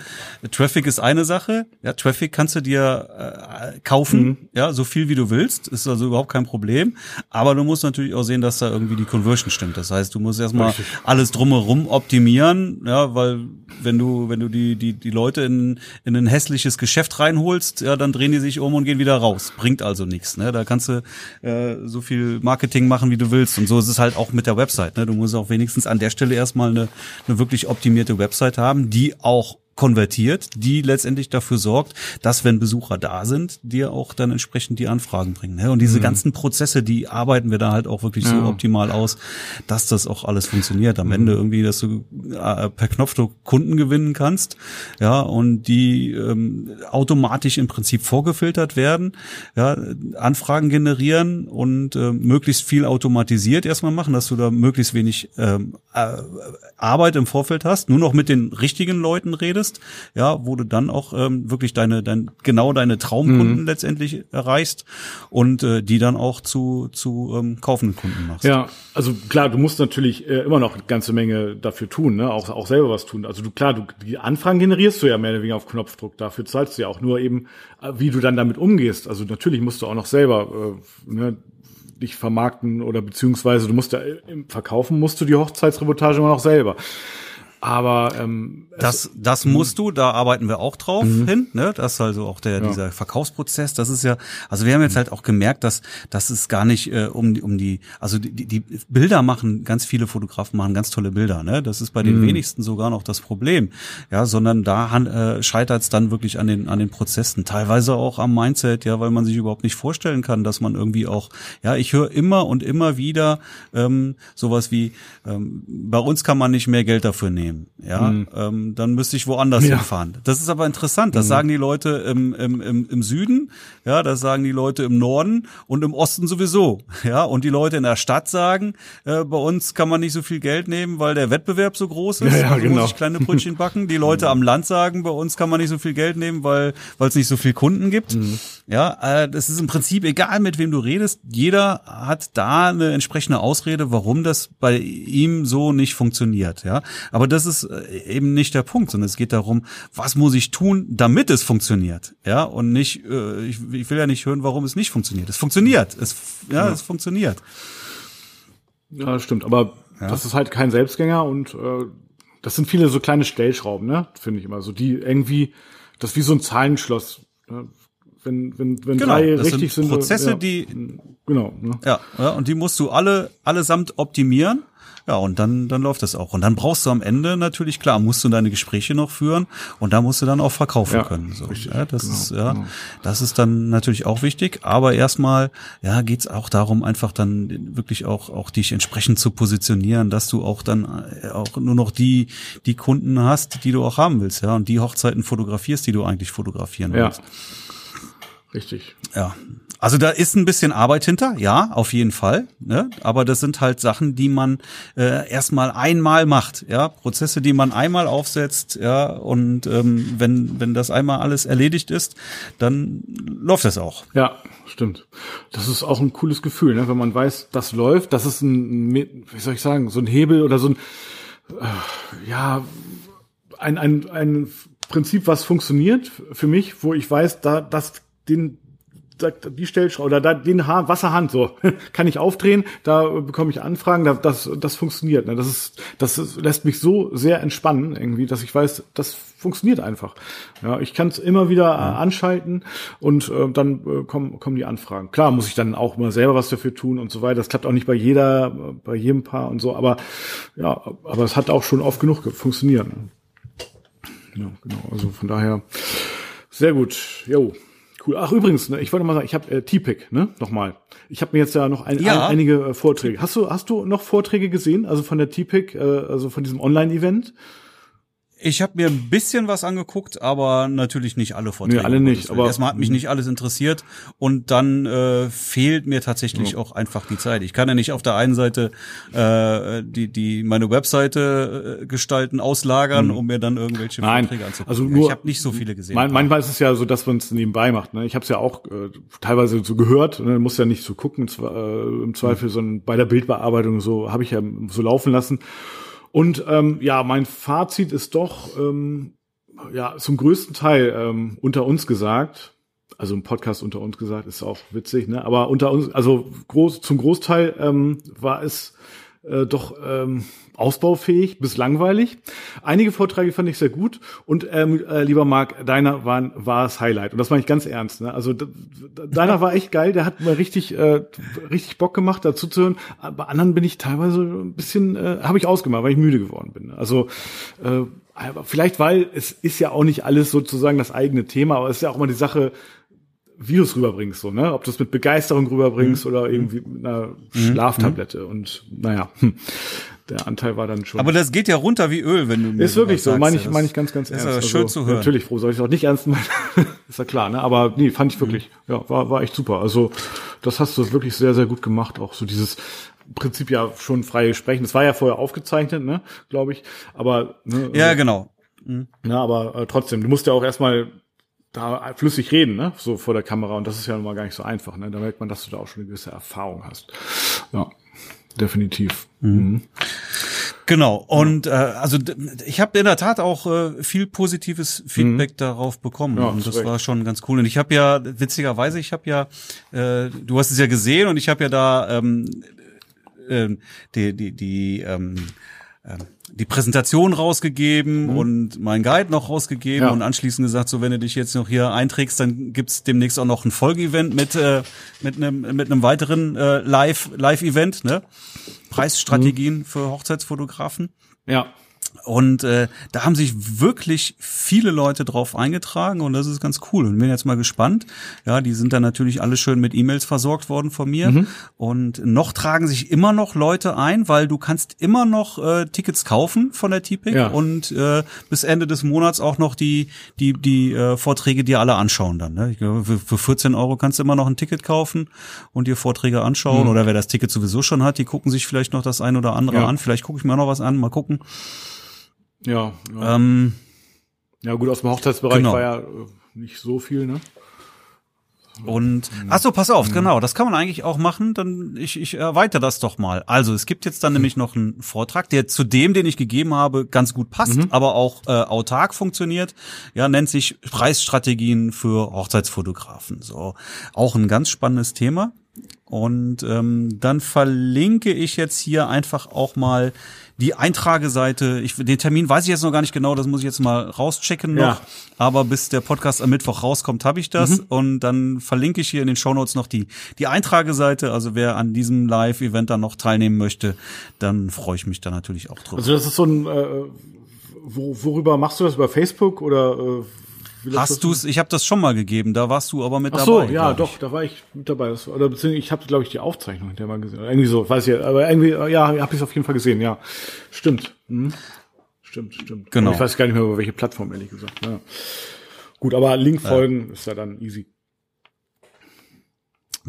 Traffic ist eine Sache, ja, Traffic kannst du dir äh, kaufen, Mhm. ja, so viel wie du willst, ist also überhaupt kein Problem, aber du musst natürlich auch sehen, dass da irgendwie die Conversion stimmt. Das heißt, du musst erstmal Richtig. alles drumherum optimieren, ja, weil wenn du wenn du die die die Leute in in ein hässliches Geschäft reinholst, ja, dann drehen die sich um und gehen wieder raus. Bringt also nichts, ne? Da kannst du äh, so viel Marketing machen, wie du willst und so ist es halt auch mit der Website, ne? Du musst auch wenigstens an der Stelle erstmal eine eine wirklich optimierte Website haben, die auch konvertiert, die letztendlich dafür sorgt, dass wenn Besucher da sind, dir auch dann entsprechend die Anfragen bringen. Ne? Und diese ganzen Prozesse, die arbeiten wir da halt auch wirklich so Ja. optimal aus, dass das auch alles funktioniert. Am Ende irgendwie, dass du äh, per Knopfdruck Kunden gewinnen kannst, ja, und die ähm, automatisch im Prinzip vorgefiltert werden, ja, Anfragen generieren und äh, möglichst viel automatisiert erstmal machen, dass du da möglichst wenig ähm, äh, Arbeit im Vorfeld hast, nur noch mit den richtigen Leuten redest, ja, wo du dann auch ähm, wirklich deine, dein, genau deine Traumkunden letztendlich erreichst und äh, die dann auch zu, zu ähm, kaufenden Kunden machst. Ja, also klar, du musst natürlich äh, immer noch eine ganze Menge dafür tun, ne? auch, auch selber was tun. Also du klar, du, die Anfragen generierst du ja mehr oder weniger auf Knopfdruck, dafür zahlst du ja auch nur eben, äh, wie du dann damit umgehst. Also natürlich musst du auch noch selber äh, ne, dich vermarkten oder beziehungsweise du musst ja äh, im Verkaufen musst du die Hochzeitsreportage immer noch selber. Aber ähm, Das, das musst du, da arbeiten wir auch drauf hin, ne? Das ist also auch der, dieser Verkaufsprozess. Das ist ja, also wir haben jetzt halt auch gemerkt, dass, dass es gar nicht äh, um die, um die, also die, die Bilder machen, ganz viele Fotografen machen ganz tolle Bilder, ne? Das ist bei den wenigsten sogar noch das Problem. Ja, sondern da äh, scheitert es dann wirklich an den, an den Prozessen. Teilweise auch am Mindset, ja, weil man sich überhaupt nicht vorstellen kann, dass man irgendwie auch, ja, ich höre immer und immer wieder ähm, sowas wie, ähm, bei uns kann man nicht mehr Geld dafür nehmen. Ja, ähm, dann müsste ich woanders Ja. hinfahren. Das ist aber interessant. Das sagen die Leute im, im, im, im Süden, ja, das sagen die Leute im Norden und im Osten sowieso. Ja, und die Leute in der Stadt sagen, äh, bei uns kann man nicht so viel Geld nehmen, weil der Wettbewerb so groß ist. Ja, ja, also genau. muss ich kleine Brötchen backen. Die Leute am Land sagen, bei uns kann man nicht so viel Geld nehmen, weil weil es nicht so viel Kunden gibt. Ja, äh, das ist im Prinzip egal, mit wem du redest. Jeder hat da eine entsprechende Ausrede, warum das bei ihm so nicht funktioniert. Ja, aber das ist äh, eben nicht der Punkt, sondern es geht darum, was muss ich tun, damit es funktioniert. Ja, und nicht, äh, ich, ich will ja nicht hören, warum es nicht funktioniert. Es funktioniert. Es, ja, es funktioniert. Ja, das stimmt. Aber das ist halt kein Selbstgänger und äh, das sind viele so kleine Stellschrauben, ne? Finde ich immer so, die irgendwie, das ist wie so ein Zahlenschloss. Ne? Wenn, wenn, wenn Genau, drei das richtig sind sind. Prozesse, ja, die Genau. Ne? Ja, ja, und die musst du alle allesamt optimieren. Ja, und dann dann läuft das auch. Und dann brauchst du am Ende natürlich klar, musst du deine Gespräche noch führen und da musst du dann auch verkaufen Ja, können. So, richtig, ja, das genau, ist ja, genau. das ist dann natürlich auch wichtig. Aber erstmal, ja, geht's auch darum, einfach dann wirklich auch auch dich entsprechend zu positionieren, dass du auch dann äh, auch nur noch die die Kunden hast, die du auch haben willst, ja, und die Hochzeiten fotografierst, die du eigentlich fotografieren Ja. willst. Richtig. Ja. Also da ist ein bisschen Arbeit hinter, ja, auf jeden Fall. Ne? Aber das sind halt Sachen, die man äh, erstmal einmal macht, ja, Prozesse, die man einmal aufsetzt, ja, und ähm, wenn wenn das einmal alles erledigt ist, dann läuft das auch. Ja, stimmt. Das ist auch ein cooles Gefühl, ne? wenn man weiß, das läuft, das ist ein, wie soll ich sagen, so ein Hebel oder so ein, äh, ja, ein, ein, ein Prinzip, was funktioniert für mich, wo ich weiß, da, das, den, die Stellschraube oder da, den Haar, Wasserhand, so, kann ich aufdrehen, da bekomme ich Anfragen, da, das, das funktioniert. Ne? Das ist, das ist, lässt mich so sehr entspannen irgendwie, dass ich weiß, das funktioniert einfach. Ja, ich kann es immer wieder äh, anschalten und äh, dann äh, kommen, kommen die Anfragen. Klar muss ich dann auch mal selber was dafür tun und so weiter. Das klappt auch nicht bei jeder, bei jedem Paar und so, aber ja, aber es hat auch schon oft genug ge- funktioniert. Ne? Ja, genau. Also von daher sehr gut. Jo. Cool. Ach übrigens, ne, ich wollte mal sagen, ich habe äh, T-Pick, ne? Nochmal. Ich habe mir jetzt ja noch ein, Ja. ein, einige äh, Vorträge. Hast du hast du noch Vorträge gesehen? Also von der T-Pick, äh, also von diesem Online-Event? Ich habe mir ein bisschen was angeguckt, aber natürlich nicht alle Vorträge. Nee, alle nicht. Aber erstmal hat mich nicht alles interessiert und dann äh, fehlt mir tatsächlich ja. auch einfach die Zeit. Ich kann ja nicht auf der einen Seite äh, die die meine Webseite äh, gestalten, auslagern, mhm. um mir dann irgendwelche Nein. Vorträge anzugucken. Also nur, ich habe nicht so viele gesehen. Man, manchmal ist es ja so, dass man es nebenbei macht. Ne? Ich habe es ja auch äh, teilweise so gehört. Ne? Muss ja nicht so gucken äh, im Zweifel, mhm. sondern bei der Bildbearbeitung so habe ich ja so laufen lassen. Und ähm, ja, mein Fazit ist doch, ähm, ja, zum größten Teil ähm, unter uns gesagt, also im Podcast unter uns gesagt, ist auch witzig, ne? Aber unter uns, also groß, zum Großteil ähm, war es äh, doch ähm, ausbaufähig bis langweilig. Einige Vorträge fand ich sehr gut und ähm, äh, lieber Marc, deiner war, war das Highlight und das meine ich ganz ernst. Ne? Also deiner war echt geil, der hat mir richtig äh, richtig Bock gemacht, dazu zu hören. Bei anderen bin ich teilweise ein bisschen, äh, habe ich ausgemacht, weil ich müde geworden bin. Also äh, vielleicht, weil es ist ja auch nicht alles sozusagen das eigene Thema, aber es ist ja auch immer die Sache, es rüberbringst, so, ne? Ob du es mit Begeisterung rüberbringst mhm. oder irgendwie mit einer mhm. Schlaftablette. Mhm. Und naja, hm, der Anteil war dann schon. Aber das geht ja runter wie Öl, wenn du mir Ist wirklich so, meine ich, meine ich ganz, ganz ernst. Ist ja schön also, zu hören. Natürlich, froh soll ich es auch nicht ernst meinen. ist ja klar, ne? Aber nee, fand ich wirklich, mhm. ja, war, war echt super. Also, das hast du wirklich sehr, sehr gut gemacht. Auch so dieses, Prinzip ja schon freie Sprechen. Das war ja vorher aufgezeichnet, ne, glaube ich. Aber ne, ja, genau. Mhm. Na, aber äh, trotzdem, du musst ja auch erstmal da flüssig reden, ne? so vor der Kamera. Und das ist ja nun mal gar nicht so einfach. Ne? Da merkt man, dass du da auch schon eine gewisse Erfahrung hast. Ja, definitiv. Mhm. Mhm. Genau. Und äh, also ich habe in der Tat auch äh, viel positives Feedback mhm. darauf bekommen. Ja, und das war schon ganz cool. Und ich habe ja, witzigerweise, ich habe ja, äh, du hast es ja gesehen und ich habe ja da ähm, äh, die, die, die ähm, ähm, die Präsentation rausgegeben mhm. und mein Guide noch rausgegeben ja. und anschließend gesagt, so wenn du dich jetzt noch hier einträgst, dann gibt's demnächst auch noch ein Folgeevent mit äh, mit einem mit einem weiteren äh, Live Live Event, ne? Preisstrategien mhm. für Hochzeitsfotografen. Ja. Und äh, da haben sich wirklich viele Leute drauf eingetragen und das ist ganz cool. Und bin jetzt mal gespannt. Ja, die sind dann natürlich alle schön mit E-Mails versorgt worden von mir. Mhm. Und noch tragen sich immer noch Leute ein, weil du kannst immer noch äh, Tickets kaufen von der TPIC ja. und äh, bis Ende des Monats auch noch die die die äh, Vorträge dir alle anschauen dann. Ne? Glaube, für, für 14 Euro kannst du immer noch ein Ticket kaufen und dir Vorträge anschauen. Mhm. Oder wer das Ticket sowieso schon hat, die gucken sich vielleicht noch das ein oder andere ja. an. Vielleicht gucke ich mir auch noch was an. Mal gucken. Ja. Ja, ähm, ja gut, aus dem Hochzeitsbereich genau. war ja äh, nicht so viel, ne? Und mhm. ach so, pass auf, mhm. genau, das kann man eigentlich auch machen. Dann ich, ich erweitere das doch mal. Also es gibt jetzt dann mhm. nämlich noch einen Vortrag, der zu dem, den ich gegeben habe, ganz gut passt, mhm. aber auch äh, autark funktioniert. Ja, nennt sich Preisstrategien für Hochzeitsfotografen. So auch ein ganz spannendes Thema. Und ähm, dann verlinke ich jetzt hier einfach auch mal die Eintrageseite. Ich, den Termin weiß ich jetzt noch gar nicht genau, das muss ich jetzt mal rauschecken noch. Ja. Aber bis der Podcast am Mittwoch rauskommt, habe ich das. Mhm. Und dann verlinke ich hier in den Shownotes noch die, die Eintrageseite. Also wer an diesem Live-Event dann noch teilnehmen möchte, dann freue ich mich da natürlich auch drüber. Also das ist so ein, äh, wo, worüber machst du das? Über Facebook oder äh, Hast du es? Ich habe das schon mal gegeben. Da warst du aber mit Ach so, dabei. ja, doch, da war ich mit dabei. Das, oder beziehungsweise ich habe, glaube ich, die Aufzeichnung der mal gesehen. Irgendwie so, weiß ich. Aber irgendwie, ja, habe ich es auf jeden Fall gesehen. Ja, stimmt. Hm. Stimmt, stimmt. Genau. Aber ich weiß gar nicht mehr über welche Plattform ehrlich gesagt. Ja. Gut, aber Link folgen ja. ist ja dann easy.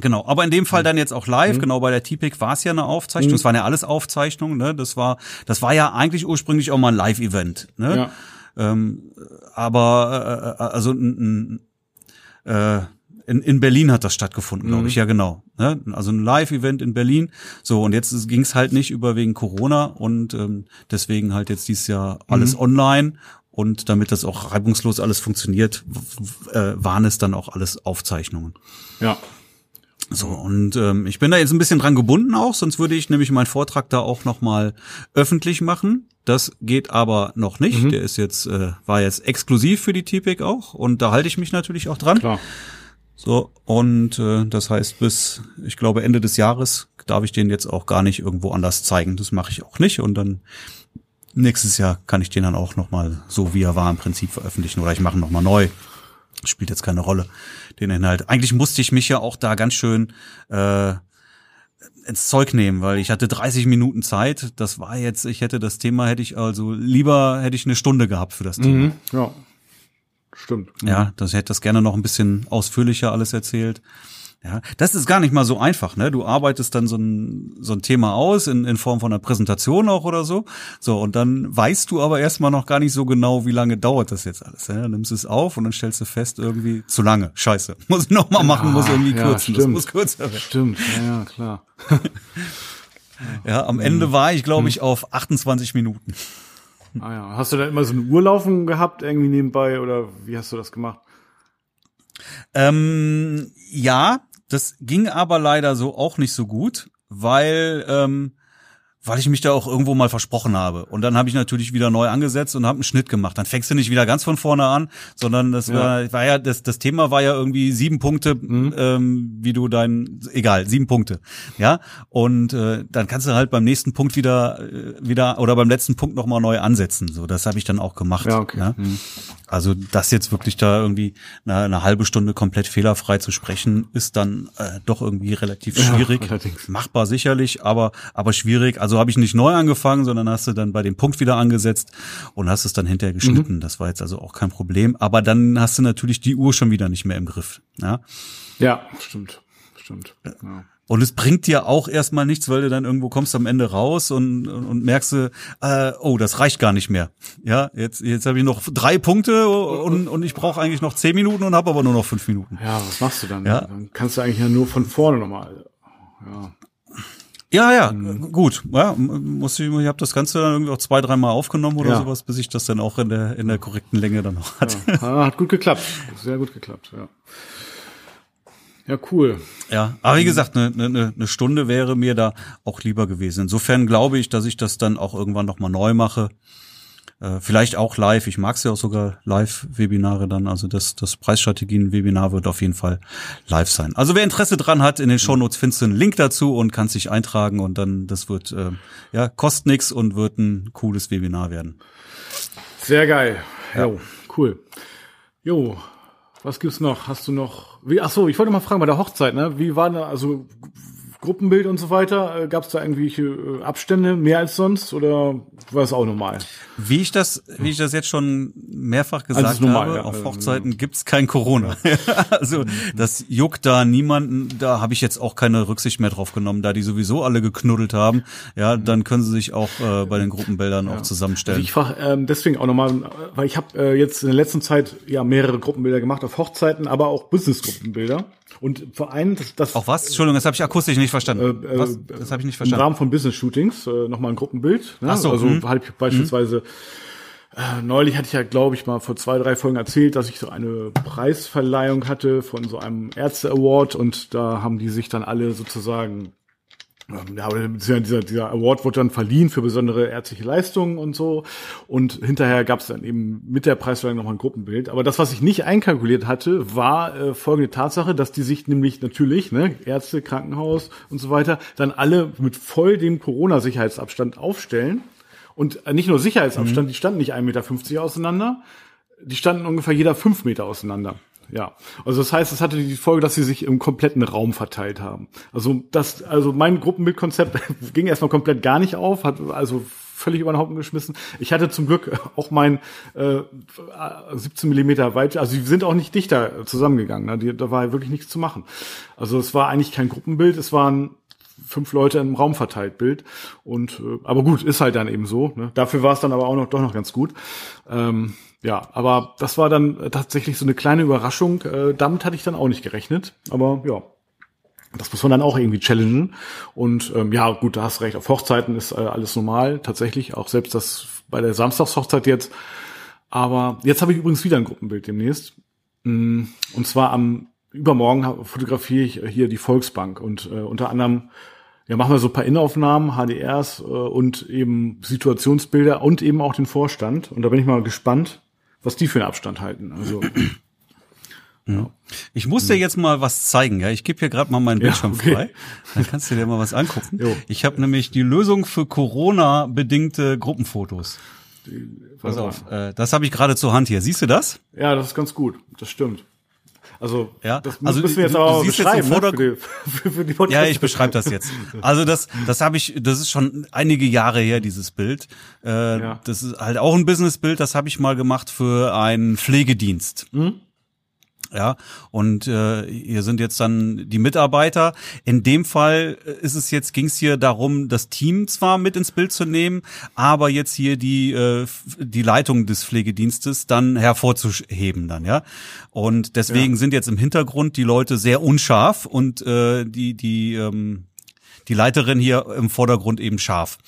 Genau, aber in dem Fall dann jetzt auch live, mhm. genau bei der TPIC war es ja eine Aufzeichnung, mhm. waren ja alles Aufzeichnungen, ne? Das war, das war ja eigentlich ursprünglich auch mal ein Live-Event, ne? Ja. Ähm, aber äh, äh also äh, in, in Berlin hat das stattgefunden, glaube ich, mhm. ja genau. Ne? Also ein Live-Event in Berlin. So, und jetzt ging es halt nicht über wegen Corona und ähm, deswegen halt jetzt dieses Jahr alles mhm. online. Und damit das auch reibungslos alles funktioniert, äh, waren es dann auch alles Aufzeichnungen. Ja. So, und ähm, ich bin da jetzt ein bisschen dran gebunden auch, sonst würde ich nämlich meinen Vortrag da auch nochmal öffentlich machen. Das geht aber noch nicht. Mhm. Der ist jetzt, äh, war jetzt exklusiv für die TPIC auch und da halte ich mich natürlich auch dran. Klar. So, und äh, das heißt, bis, ich glaube, Ende des Jahres darf ich den jetzt auch gar nicht irgendwo anders zeigen. Das mache ich auch nicht. Und dann nächstes Jahr kann ich den dann auch nochmal so wie er war im Prinzip veröffentlichen oder ich mache ihn nochmal neu. Spielt jetzt keine Rolle, den Inhalt. Eigentlich musste ich mich ja auch da ganz schön äh, ins Zeug nehmen, weil ich hatte 30 Minuten Zeit. Das war jetzt, ich hätte das Thema, hätte ich also lieber hätte ich eine Stunde gehabt für das Thema. Mhm. Ja. Stimmt. Ja, das hätte das gerne noch ein bisschen ausführlicher alles erzählt. Ja, das ist gar nicht mal so einfach, ne? Du arbeitest dann so ein, so ein Thema aus in, in Form von einer Präsentation auch oder so. So, und dann weißt du aber erstmal noch gar nicht so genau, wie lange dauert das jetzt alles. Ja? Dann nimmst du es auf und dann stellst du fest, irgendwie zu lange. Scheiße. Muss ich nochmal machen, muss irgendwie ja, kürzen. Das stimmt. muss kürzer werden. Stimmt, ja, ja, klar. Ja, am Ende war ich, glaube ich, auf 28 Minuten. Ah ja. Hast du da immer so eine Uhr laufen gehabt, irgendwie nebenbei, oder wie hast du das gemacht? Ähm, ja, das ging aber leider so auch nicht so gut, weil ähm, weil ich mich da auch irgendwo mal versprochen habe. Und dann habe ich natürlich wieder neu angesetzt und habe einen Schnitt gemacht. Dann fängst du nicht wieder ganz von vorne an, sondern das war, war ja, das, das Thema war ja irgendwie sieben Punkte, ähm, wie du dein, egal, sieben Punkte. Ja. Und äh, dann kannst du halt beim nächsten Punkt wieder, äh, wieder oder beim letzten Punkt nochmal neu ansetzen. So, das habe ich dann auch gemacht. Ja, okay. Ja? Also das jetzt wirklich da irgendwie eine, eine halbe Stunde komplett fehlerfrei zu sprechen, ist dann äh, doch irgendwie relativ Ja, schwierig. allerdings. Machbar sicherlich, aber aber schwierig. Also habe ich nicht neu angefangen, sondern hast du dann bei dem Punkt wieder angesetzt und hast es dann hinterher geschnitten. Mhm. Das war jetzt also auch kein Problem. Aber dann hast du natürlich die Uhr schon wieder nicht mehr im Griff. Ja. Ja, stimmt. Stimmt. Ja. Und es bringt dir auch erstmal nichts, weil du dann irgendwo kommst am Ende raus und, und, und merkst du, äh, oh, das reicht gar nicht mehr. Ja, jetzt, jetzt habe ich noch drei Punkte und, und ich brauche eigentlich noch zehn Minuten und habe aber nur noch fünf Minuten. ja, was machst du dann? Ja. Dann kannst du eigentlich ja nur von vorne nochmal. Ja. Ja, ja, Mhm. gut. Ja, muss ich, ich habe das Ganze dann irgendwie auch zwei, dreimal aufgenommen oder Ja. sowas, bis ich das dann auch in der in der korrekten Länge dann noch hatte. Ah, hat gut geklappt. Sehr gut geklappt, ja. Ja, cool. Ja, aber wie gesagt, eine ne, ne Stunde wäre mir da auch lieber gewesen. Insofern glaube ich, dass ich das dann auch irgendwann noch mal neu mache. Äh, vielleicht auch live. Ich mag es ja auch sogar Live-Webinare dann. Also das, das Preisstrategien-Webinar wird auf jeden Fall live sein. Also wer Interesse dran hat, in den Shownotes findest du einen Link dazu und kannst dich eintragen und dann, das wird, äh, ja, kostet nix und wird ein cooles Webinar werden. Sehr geil. Jo, cool. Jo, was gibt's noch? Hast du noch? Wie, ach so, ich wollte mal fragen bei der Hochzeit, ne? Wie war da also Gruppenbild und so weiter? Äh, Gab's da irgendwelche äh, Abstände mehr als sonst oder war es auch normal? Wie ich das, wie ich das jetzt schon mehrfach gesagt Also normal, habe, ja. auf Hochzeiten gibt's kein Corona. also das juckt da niemanden, da habe ich jetzt auch keine Rücksicht mehr drauf genommen, da die sowieso alle geknuddelt haben. Ja, dann können sie sich auch äh, bei den Gruppenbildern auch Also zusammenstellen. ich frage ähm, deswegen auch nochmal, weil ich habe äh, jetzt in der letzten Zeit ja mehrere Gruppenbilder gemacht auf Hochzeiten, aber auch Business-Gruppenbilder. Und vor allem, das, das auch was? Entschuldigung, das habe ich akustisch nicht verstanden. Äh, was? äh, Das habe ich nicht im verstanden. Rahmen von Business-Shootings äh, nochmal ein Gruppenbild. Ne? Ach so, also mhm. halt beispielsweise äh, neulich hatte ich ja, glaube ich, mal vor zwei, drei Folgen erzählt, dass ich so eine Preisverleihung hatte von so einem Ärzte-Award und da haben die sich dann alle sozusagen ja, dieser, dieser Award wurde dann verliehen für besondere ärztliche Leistungen und so. Und hinterher gab es dann eben mit der Preisverleihung nochmal ein Gruppenbild. Aber das, was ich nicht einkalkuliert hatte, war äh, folgende Tatsache, dass die sich nämlich natürlich, ne, Ärzte, Krankenhaus und so weiter, dann alle mit voll dem Corona-Sicherheitsabstand aufstellen. Und äh, nicht nur Sicherheitsabstand, die standen nicht 1,50 Meter auseinander, die standen ungefähr jeder fünf Meter auseinander. Ja, also das heißt, es hatte die Folge, dass sie sich im kompletten Raum verteilt haben. Also das, also mein Gruppenbildkonzept ging erstmal komplett gar nicht auf, hat also völlig über den Haufen geschmissen. Ich hatte zum Glück auch mein äh, 17 Millimeter weit, also die sind auch nicht dichter zusammengegangen. Ne? Die, da war wirklich nichts zu machen. Also es war eigentlich kein Gruppenbild, es waren fünf Leute im Raum verteilt Bild. Und äh, aber gut, ist halt dann eben so. Ne? Dafür war es dann aber auch noch doch noch ganz gut. Ähm, ja, aber das war dann äh, tatsächlich so eine kleine Überraschung. Äh, damit hatte ich dann auch nicht gerechnet. Aber ja, das muss man dann auch irgendwie challengen. Und ähm, ja, gut, da hast recht. Auf Hochzeiten ist äh, alles normal, tatsächlich. Auch selbst das bei der Samstagshochzeit jetzt. Aber jetzt habe ich übrigens wieder ein Gruppenbild demnächst. Mm, Und zwar am übermorgen fotografiere ich äh, hier die Volksbank und äh, unter anderem ja machen wir so ein paar Innenaufnahmen, HDRs äh, und eben Situationsbilder und eben auch den Vorstand. Und da bin ich mal gespannt, was die für einen Abstand halten. Also Ich muss dir jetzt mal was zeigen, ja. Ich gebe hier gerade mal meinen Bildschirm okay. frei. Dann kannst du dir mal was angucken. Jo. Ich habe nämlich die Lösung für Corona-bedingte Gruppenfotos. Pass auf, äh, das habe ich gerade zur Hand hier. Siehst du das? ja, das ist ganz gut. Das stimmt. Also, ja, das also müssen wir jetzt du, aber du siehst beschreiben, jetzt ne? Für die, für, für die ja, ich beschreibe das jetzt. Also das, das habe ich, das ist schon einige Jahre her, dieses Bild. Äh, Ja. Das ist halt auch ein Businessbild, das habe ich mal gemacht für einen Pflegedienst. Mhm. Ja, und äh, hier sind jetzt dann die Mitarbeiter. In dem Fall ist es jetzt, ging es hier darum, das Team zwar mit ins Bild zu nehmen, aber jetzt hier die äh, die Leitung des Pflegedienstes dann hervorzuheben dann, ja. Und deswegen Ja. sind jetzt im Hintergrund die Leute sehr unscharf und äh, die die ähm, die Leiterin hier im Vordergrund eben scharf.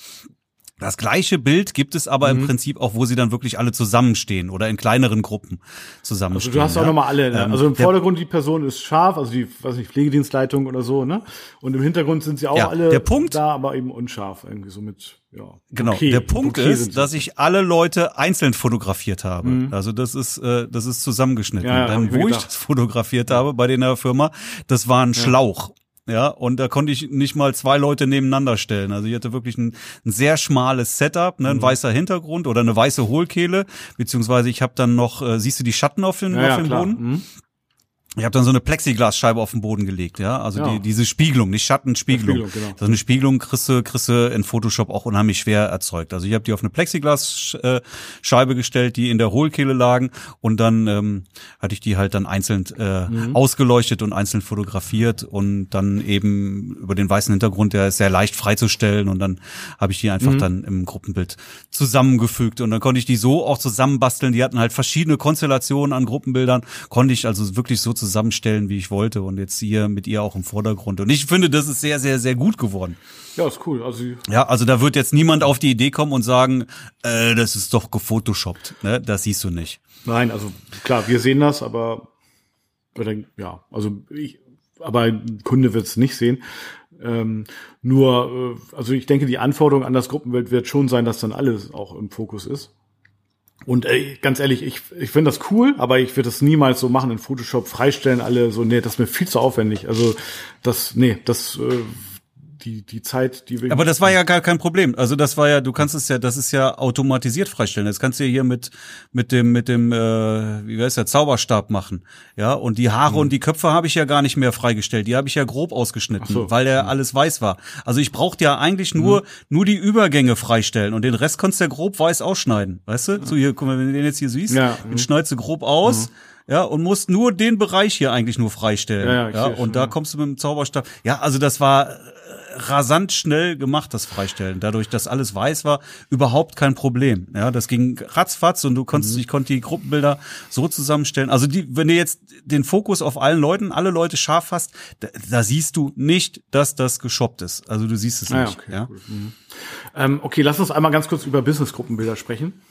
Das gleiche Bild gibt es aber Mhm. im Prinzip auch, wo sie dann wirklich alle zusammenstehen oder in kleineren Gruppen Also zusammenstehen. du hast auch ja. nochmal alle, ne? Ähm, also im der- Vordergrund die Person ist scharf, also die, weiß nicht, Pflegedienstleitung oder so, ne? Und im Hintergrund sind sie auch Ja, alle der Punkt- da, aber eben unscharf, irgendwie so mit, ja. Genau. okay, der Punkt okay ist, dass ich alle Leute einzeln fotografiert habe. Also das ist, äh, das ist zusammengeschnitten. Ja, ja, Dann, ich wo ich gedacht. das fotografiert habe bei der Firma, das war ein Schlauch. Ja, und da konnte ich nicht mal zwei Leute nebeneinander stellen. Also ich hatte wirklich ein, ein sehr schmales Setup, ne, ein Mhm. weißer Hintergrund oder eine weiße Hohlkehle, beziehungsweise ich habe dann noch, äh, siehst du die Schatten auf dem, ja, auf ja, dem. Boden? Mhm. Ich habe dann so eine Plexiglasscheibe auf den Boden gelegt, ja. Also Ja. die, diese Spiegelung, nicht Schatten, Spiegelung. Genau. Das ist eine Spiegelung kriegst du, kriegst du in Photoshop auch unheimlich schwer erzeugt. Also ich habe die auf eine Plexiglasscheibe gestellt, die in der Hohlkehle lagen und dann ähm, hatte ich die halt dann einzeln äh, Mhm. ausgeleuchtet und einzeln fotografiert und dann eben über den weißen Hintergrund, der ist sehr leicht freizustellen und dann habe ich die Mhm. einfach dann im Gruppenbild zusammengefügt und dann konnte ich die so auch zusammenbasteln. Die hatten halt verschiedene Konstellationen an Gruppenbildern, konnte ich also wirklich so zusammenstellen, wie ich wollte und jetzt hier mit ihr auch im Vordergrund. Und ich finde, das ist sehr, sehr, sehr gut geworden. Ja, ist cool. Also Ja, also da wird jetzt niemand auf die Idee kommen und sagen, äh, das ist doch gefotoshoppt. Ne? Das siehst du nicht. Nein, also klar, wir sehen das, aber ja, also ich, aber ein Kunde wird es nicht sehen. Ähm, nur, äh, also ich denke, die Anforderung an das Gruppenbild wird schon sein, dass dann alles auch im Fokus ist. Und ey, ganz ehrlich, ich, ich finde das cool, aber ich würde das niemals so machen in Photoshop, freistellen alle so, nee, das ist mir viel zu aufwendig. Also das, nee, das, äh, die, die Zeit, die wir. Aber das war ja gar kein Problem. Also das war ja, du kannst es ja, das ist ja automatisiert freistellen. Das kannst du ja hier mit mit dem mit dem äh, wie heißt der Zauberstab machen, ja. Und die Haare und die Köpfe habe ich ja gar nicht mehr freigestellt. Die habe ich ja grob ausgeschnitten, so. weil der alles weiß war. Also ich brauchte ja eigentlich nur nur die Übergänge freistellen und den Rest konntest du ja grob weiß ausschneiden, weißt du? So hier, guck mal, wenn du den jetzt hier siehst, Ja. den schneidest du grob aus. Ja, und musst nur den Bereich hier eigentlich nur freistellen. Ja, Ja, ja, und da kommst du mit dem Zauberstab. Ja, also das war rasant schnell gemacht, das Freistellen. Dadurch, dass alles weiß war, überhaupt kein Problem. Ja, das ging ratzfatz und du konntest, ich konnte die Gruppenbilder so zusammenstellen. Also die, wenn du jetzt den Fokus auf allen Leuten, alle Leute scharf hast, da, da siehst du nicht, dass das geshoppt ist. Also du siehst es Ah, nicht. okay, ja. cool. Ähm, okay, lass uns einmal ganz kurz über Business-Gruppenbilder sprechen.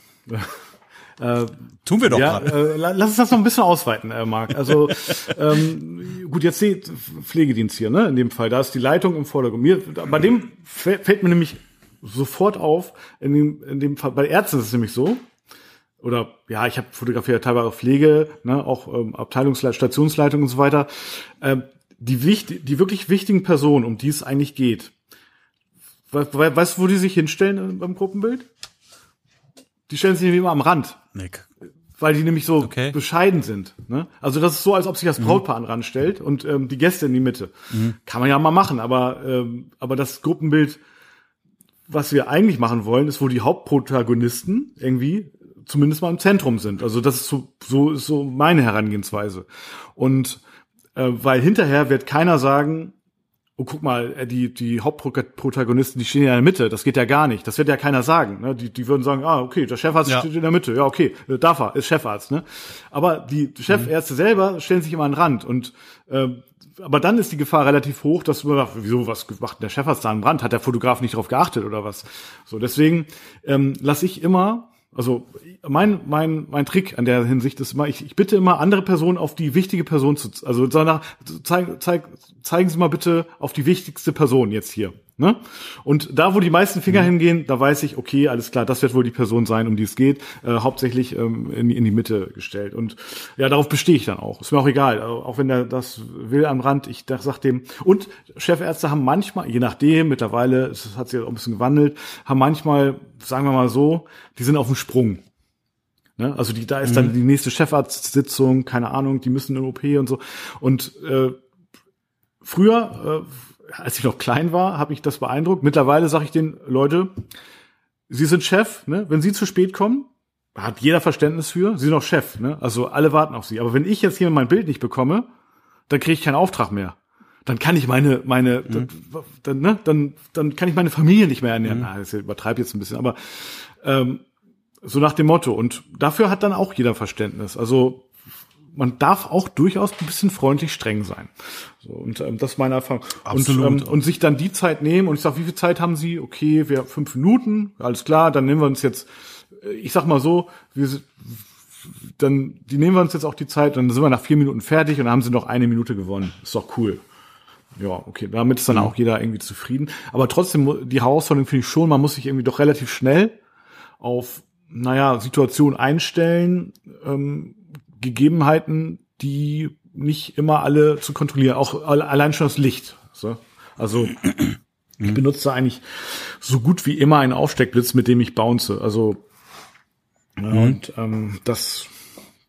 Tun wir doch ja, gerade. äh, la- lass uns das noch ein bisschen ausweiten, äh, Marc. Also ähm, gut, jetzt seht Pflegedienst hier, ne? In dem Fall, da ist die Leitung im Vordergrund. Mir, bei dem fällt, mir nämlich sofort auf. In dem, in dem Fall, bei Ärzten ist es nämlich so. Oder ja, ich habe fotografiert teilweise Pflege, ne, auch ähm, Abteilungsleitung, Stationsleitung und so weiter. Ähm, die, wichtig, die wirklich wichtigen Personen, um die es eigentlich geht. We we weißt du, wo die sich hinstellen äh, beim Gruppenbild? Die stellen sich nämlich immer am Rand Nick. weil die nämlich so Okay. bescheiden sind. Ne? Also das ist so, als ob sich das Brautpaar an den Rand stellt und ähm, die Gäste in die Mitte. Kann man ja mal machen, aber ähm, aber das Gruppenbild, was wir eigentlich machen wollen, ist, wo die Hauptprotagonisten irgendwie zumindest mal im Zentrum sind. Also das ist so, so ist so meine Herangehensweise. Und äh, weil hinterher wird keiner sagen, oh guck mal, äh, die, die Hauptprotagonisten, die stehen ja in der Mitte, das geht ja gar nicht. Das wird ja keiner sagen. Ne? Die, die würden sagen, ah, okay, der Chefarzt Ja. steht in der Mitte, ja, okay, äh, darf er, ist Chefarzt. Ne? Aber die Chefärzte selber stellen sich immer an den Rand und ähm, aber dann ist die Gefahr relativ hoch, dass man sagt, wieso, was macht denn der Chefarzt da an den Rand? Hat der Fotograf nicht darauf geachtet oder was? So, deswegen ähm, lasse ich immer also mein, mein, mein Trick an der Hinsicht ist immer, ich, ich bitte immer andere Personen auf die wichtige Person zu, also danach, zeig, zeig, zeigen Sie mal bitte auf die wichtigste Person jetzt hier. Ne? Und da, wo die meisten Finger hingehen, da weiß ich, okay, alles klar, das wird wohl die Person sein, um die es geht, äh, hauptsächlich ähm, in, die- in die Mitte gestellt. Und ja, darauf bestehe ich dann auch. Ist mir auch egal, auch wenn der das will am Rand, ich sag dem. Und Chefärzte haben manchmal, je nachdem, mittlerweile, es hat sich auch ein bisschen gewandelt, haben manchmal, sagen wir mal so, die sind auf dem Sprung. Ne? Also die, da ist mhm. dann die nächste Chefarztsitzung, keine Ahnung, die müssen in OP und so. Und äh, früher, äh, als ich noch klein war, habe ich das beeindruckt. Mittlerweile sage ich den Leute, Sie sind Chef, ne? Wenn Sie zu spät kommen, hat jeder Verständnis für. Sie sind auch Chef, ne? Also alle warten auf Sie. Aber wenn ich jetzt hier mein Bild nicht bekomme, dann kriege ich keinen Auftrag mehr. Dann kann ich meine, meine, mhm. dann, ne, dann, dann kann ich meine Familie nicht mehr ernähren. Mhm. Ah, das übertreibe jetzt ein bisschen, aber ähm, so nach dem Motto. Und dafür hat dann auch jeder Verständnis. Also man darf auch durchaus ein bisschen freundlich streng sein. So, und ähm, das ist meine Erfahrung. Absolut. Und, ähm, und sich dann die Zeit nehmen und ich sage, wie viel Zeit haben Sie? Okay, wir fünf Minuten, alles klar, dann nehmen wir uns jetzt, äh, ich sag mal so, wir dann die nehmen wir uns jetzt auch die Zeit, dann sind wir nach vier Minuten fertig und dann haben sie noch eine Minute gewonnen. Ist doch cool. Ja, okay, damit ist dann mhm. auch jeder irgendwie zufrieden. Aber trotzdem, die Herausforderung finde ich schon, man muss sich irgendwie doch relativ schnell auf, naja, Situation einstellen, ähm, Gegebenheiten, die nicht immer alle zu kontrollieren, auch allein schon das Licht. So. Also ich benutze eigentlich so gut wie immer einen Aufsteckblitz, mit dem ich bounce. Also mhm. und ähm, das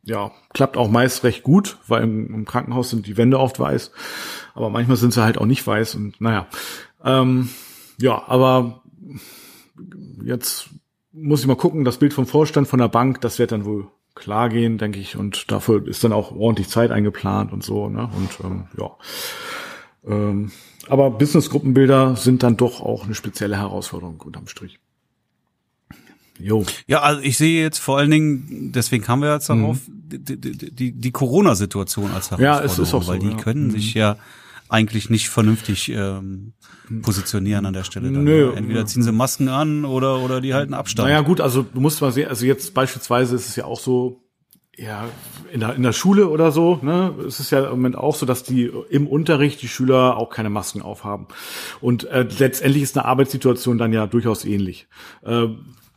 ja klappt auch meist recht gut, weil im, im, Krankenhaus sind die Wände oft weiß, aber manchmal sind sie halt auch nicht weiß und naja. Ähm, ja, aber jetzt muss ich mal gucken, das Bild vom Vorstand von der Bank, das wird dann wohl klar gehen, denke ich. Und dafür ist dann auch ordentlich Zeit eingeplant und so. Ne? Und ähm, ja. Ähm, aber Business-Gruppenbilder sind dann doch auch eine spezielle Herausforderung unterm Strich. Jo. Ja, also ich sehe jetzt vor allen Dingen, deswegen kamen wir jetzt darauf, mhm. die, die, die, Corona-Situation als Herausforderung. Ja, es ist auch so, weil die ja. können mhm. sich ja eigentlich nicht vernünftig ähm, positionieren an der Stelle. Dann, Nö, ne? Entweder ziehen sie Masken an oder oder die halten Abstand. Naja gut, also du musst mal sehen, also jetzt beispielsweise ist es ja auch so, ja, in der, in der Schule oder so, ne, es ist ja im Moment auch so, dass die im Unterricht die Schüler auch keine Masken aufhaben. Und äh, letztendlich ist eine Arbeitssituation dann ja durchaus ähnlich. Äh,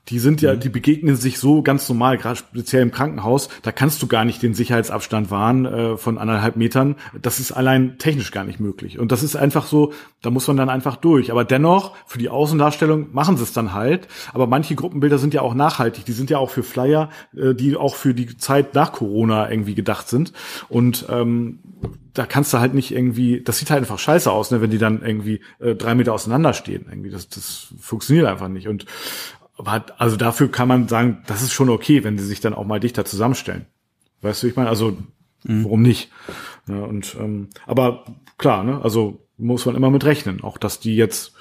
die sind ja, mhm. die begegnen sich so ganz normal, gerade speziell im Krankenhaus. Da kannst du gar nicht den Sicherheitsabstand wahren äh, von anderthalb Metern. Das ist allein technisch gar nicht möglich. Und das ist einfach so, da muss man dann einfach durch. Aber dennoch, für die Außendarstellung machen sie es dann halt. Aber manche Gruppenbilder sind ja auch nachhaltig. Die sind ja auch für Flyer, äh, die auch für die Zeit nach Corona irgendwie gedacht sind. Und ähm, da kannst du halt nicht irgendwie, das sieht halt einfach scheiße aus, ne, wenn die dann irgendwie äh, drei Meter auseinander stehen. Irgendwie, das, das funktioniert einfach nicht. Und aber also dafür kann man sagen, das ist schon okay, wenn sie sich dann auch mal dichter zusammenstellen. Weißt du, ich meine, also mhm. warum nicht? Ja, und ähm, aber klar, ne, also muss man immer mit rechnen, auch dass die jetzt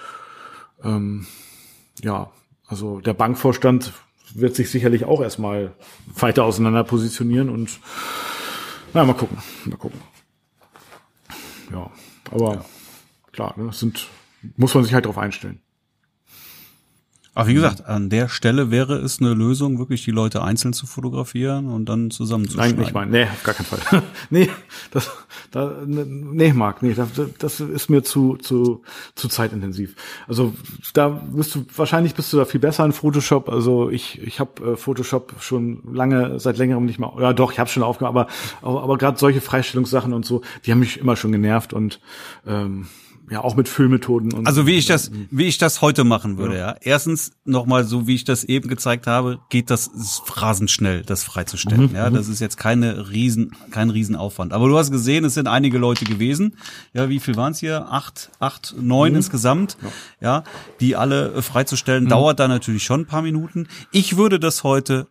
ähm, ja, also der Bankvorstand wird sich sicherlich auch erstmal weiter auseinander positionieren und na, mal gucken, mal gucken. Ja, aber ja. klar, ne, das sind muss man sich halt darauf einstellen. Aber wie gesagt, an der Stelle wäre es eine Lösung, wirklich die Leute einzeln zu fotografieren und dann zusammenzuschneiden. Nein, ich meine, nee, auf gar keinen Fall. nee, das, da, nee, Marc, nee, das, das ist mir zu, zu, zu zeitintensiv. Also da bist du, wahrscheinlich bist du da viel besser in Photoshop. Also ich, ich habe äh, Photoshop schon lange, seit längerem nicht mehr, ja doch, ich habe schon aufgemacht, aber, aber, aber gerade solche Freistellungssachen und so, die haben mich immer schon genervt und ähm, ja auch mit Füllmethoden und also wie ich das wie ich das heute machen würde ja, ja. erstens nochmal so wie ich das eben gezeigt habe geht das rasend schnell das freizustellen mhm. ja das ist jetzt keine riesen kein Riesenaufwand aber du hast gesehen es sind einige Leute gewesen ja wie viel waren es hier acht acht neun mhm. insgesamt ja. ja. die alle äh, freizustellen mhm. dauert da natürlich schon ein paar Minuten ich würde das heute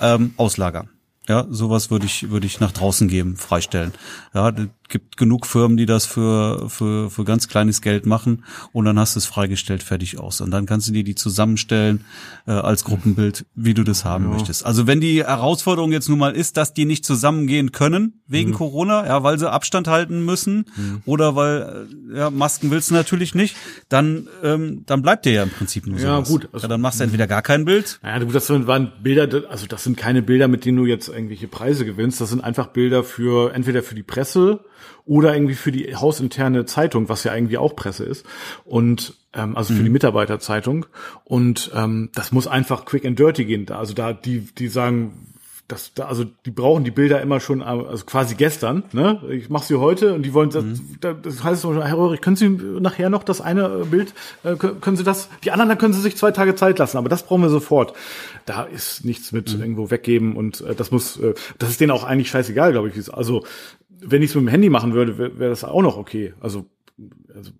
ähm, auslagern ja, sowas würde ich, würde ich nach draußen geben, freistellen. Ja, gibt genug Firmen, die das für, für, für ganz kleines Geld machen und dann hast du es freigestellt, fertig aus. Und dann kannst du dir die zusammenstellen äh, als Gruppenbild, wie du das haben ja. möchtest. Also wenn die Herausforderung jetzt nun mal ist, dass die nicht zusammengehen können wegen mhm. Corona, ja, weil sie Abstand halten müssen mhm. oder weil äh, ja, Masken willst du natürlich nicht, dann, ähm, dann bleibt dir ja im Prinzip nur so. Ja, gut. Also, ja, dann machst du entweder gar kein Bild. Ja, das waren Bilder, also das sind keine Bilder, mit denen du jetzt irgendwelche Preise gewinnst. Das sind einfach Bilder für entweder für die Presse oder irgendwie für die hausinterne Zeitung, was ja irgendwie auch Presse ist. Und ähm, also für mhm. die Mitarbeiterzeitung. Und ähm, das muss einfach quick and dirty gehen. Also da die, die sagen, das, da, also die brauchen die Bilder immer schon, also quasi gestern. Ne? Ich mache sie heute und die wollen, das, mhm. das heißt, Herr Röhrig, können Sie nachher noch das eine Bild, äh, können Sie das, die anderen, dann können Sie sich zwei Tage Zeit lassen, aber das brauchen wir sofort. Da ist nichts mit mhm. irgendwo weggeben und äh, das muss, äh, das ist denen auch eigentlich scheißegal, glaube ich. Also wenn ich es mit dem Handy machen würde, wäre wär das auch noch okay. Also, also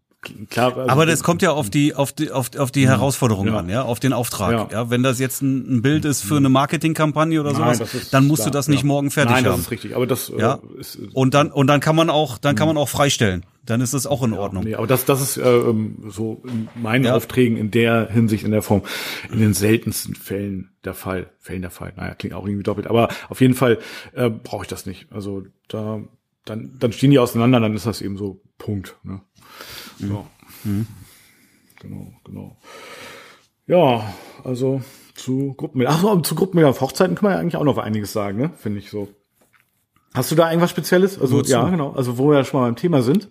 Klar, also aber das kommt ja auf die auf die auf, auf die ja, Herausforderung ja. an, ja, auf den Auftrag. Ja. ja. wenn das jetzt ein, Bild ist für eine Marketingkampagne oder Nein, sowas, ist, dann musst klar, du das nicht morgen fertig Nein, haben. Nein, das ist richtig. Aber das ja. Äh, ist, und dann und dann kann man auch dann kann man auch freistellen. Dann ist das auch in Ordnung. Nee, aber das das ist äh, ähm, so in meinen Aufträgen in der Hinsicht in der Form in den seltensten Fällen der Fall. Fällen der Fall. Naja, klingt auch irgendwie doppelt. Aber auf jeden Fall äh, brauche ich das nicht. Also da dann dann stehen die auseinander, dann ist das eben so Punkt. Ne? Mhm. So. Mhm. Genau, genau. Ja, also zu Gruppenbilder. Ach, zu Gruppenbilder auf Hochzeiten kann man ja eigentlich auch noch einiges sagen, ne? Finde ich so. Hast du da irgendwas Spezielles? Also Wozu? ja, genau. Also wo wir ja schon mal beim Thema sind.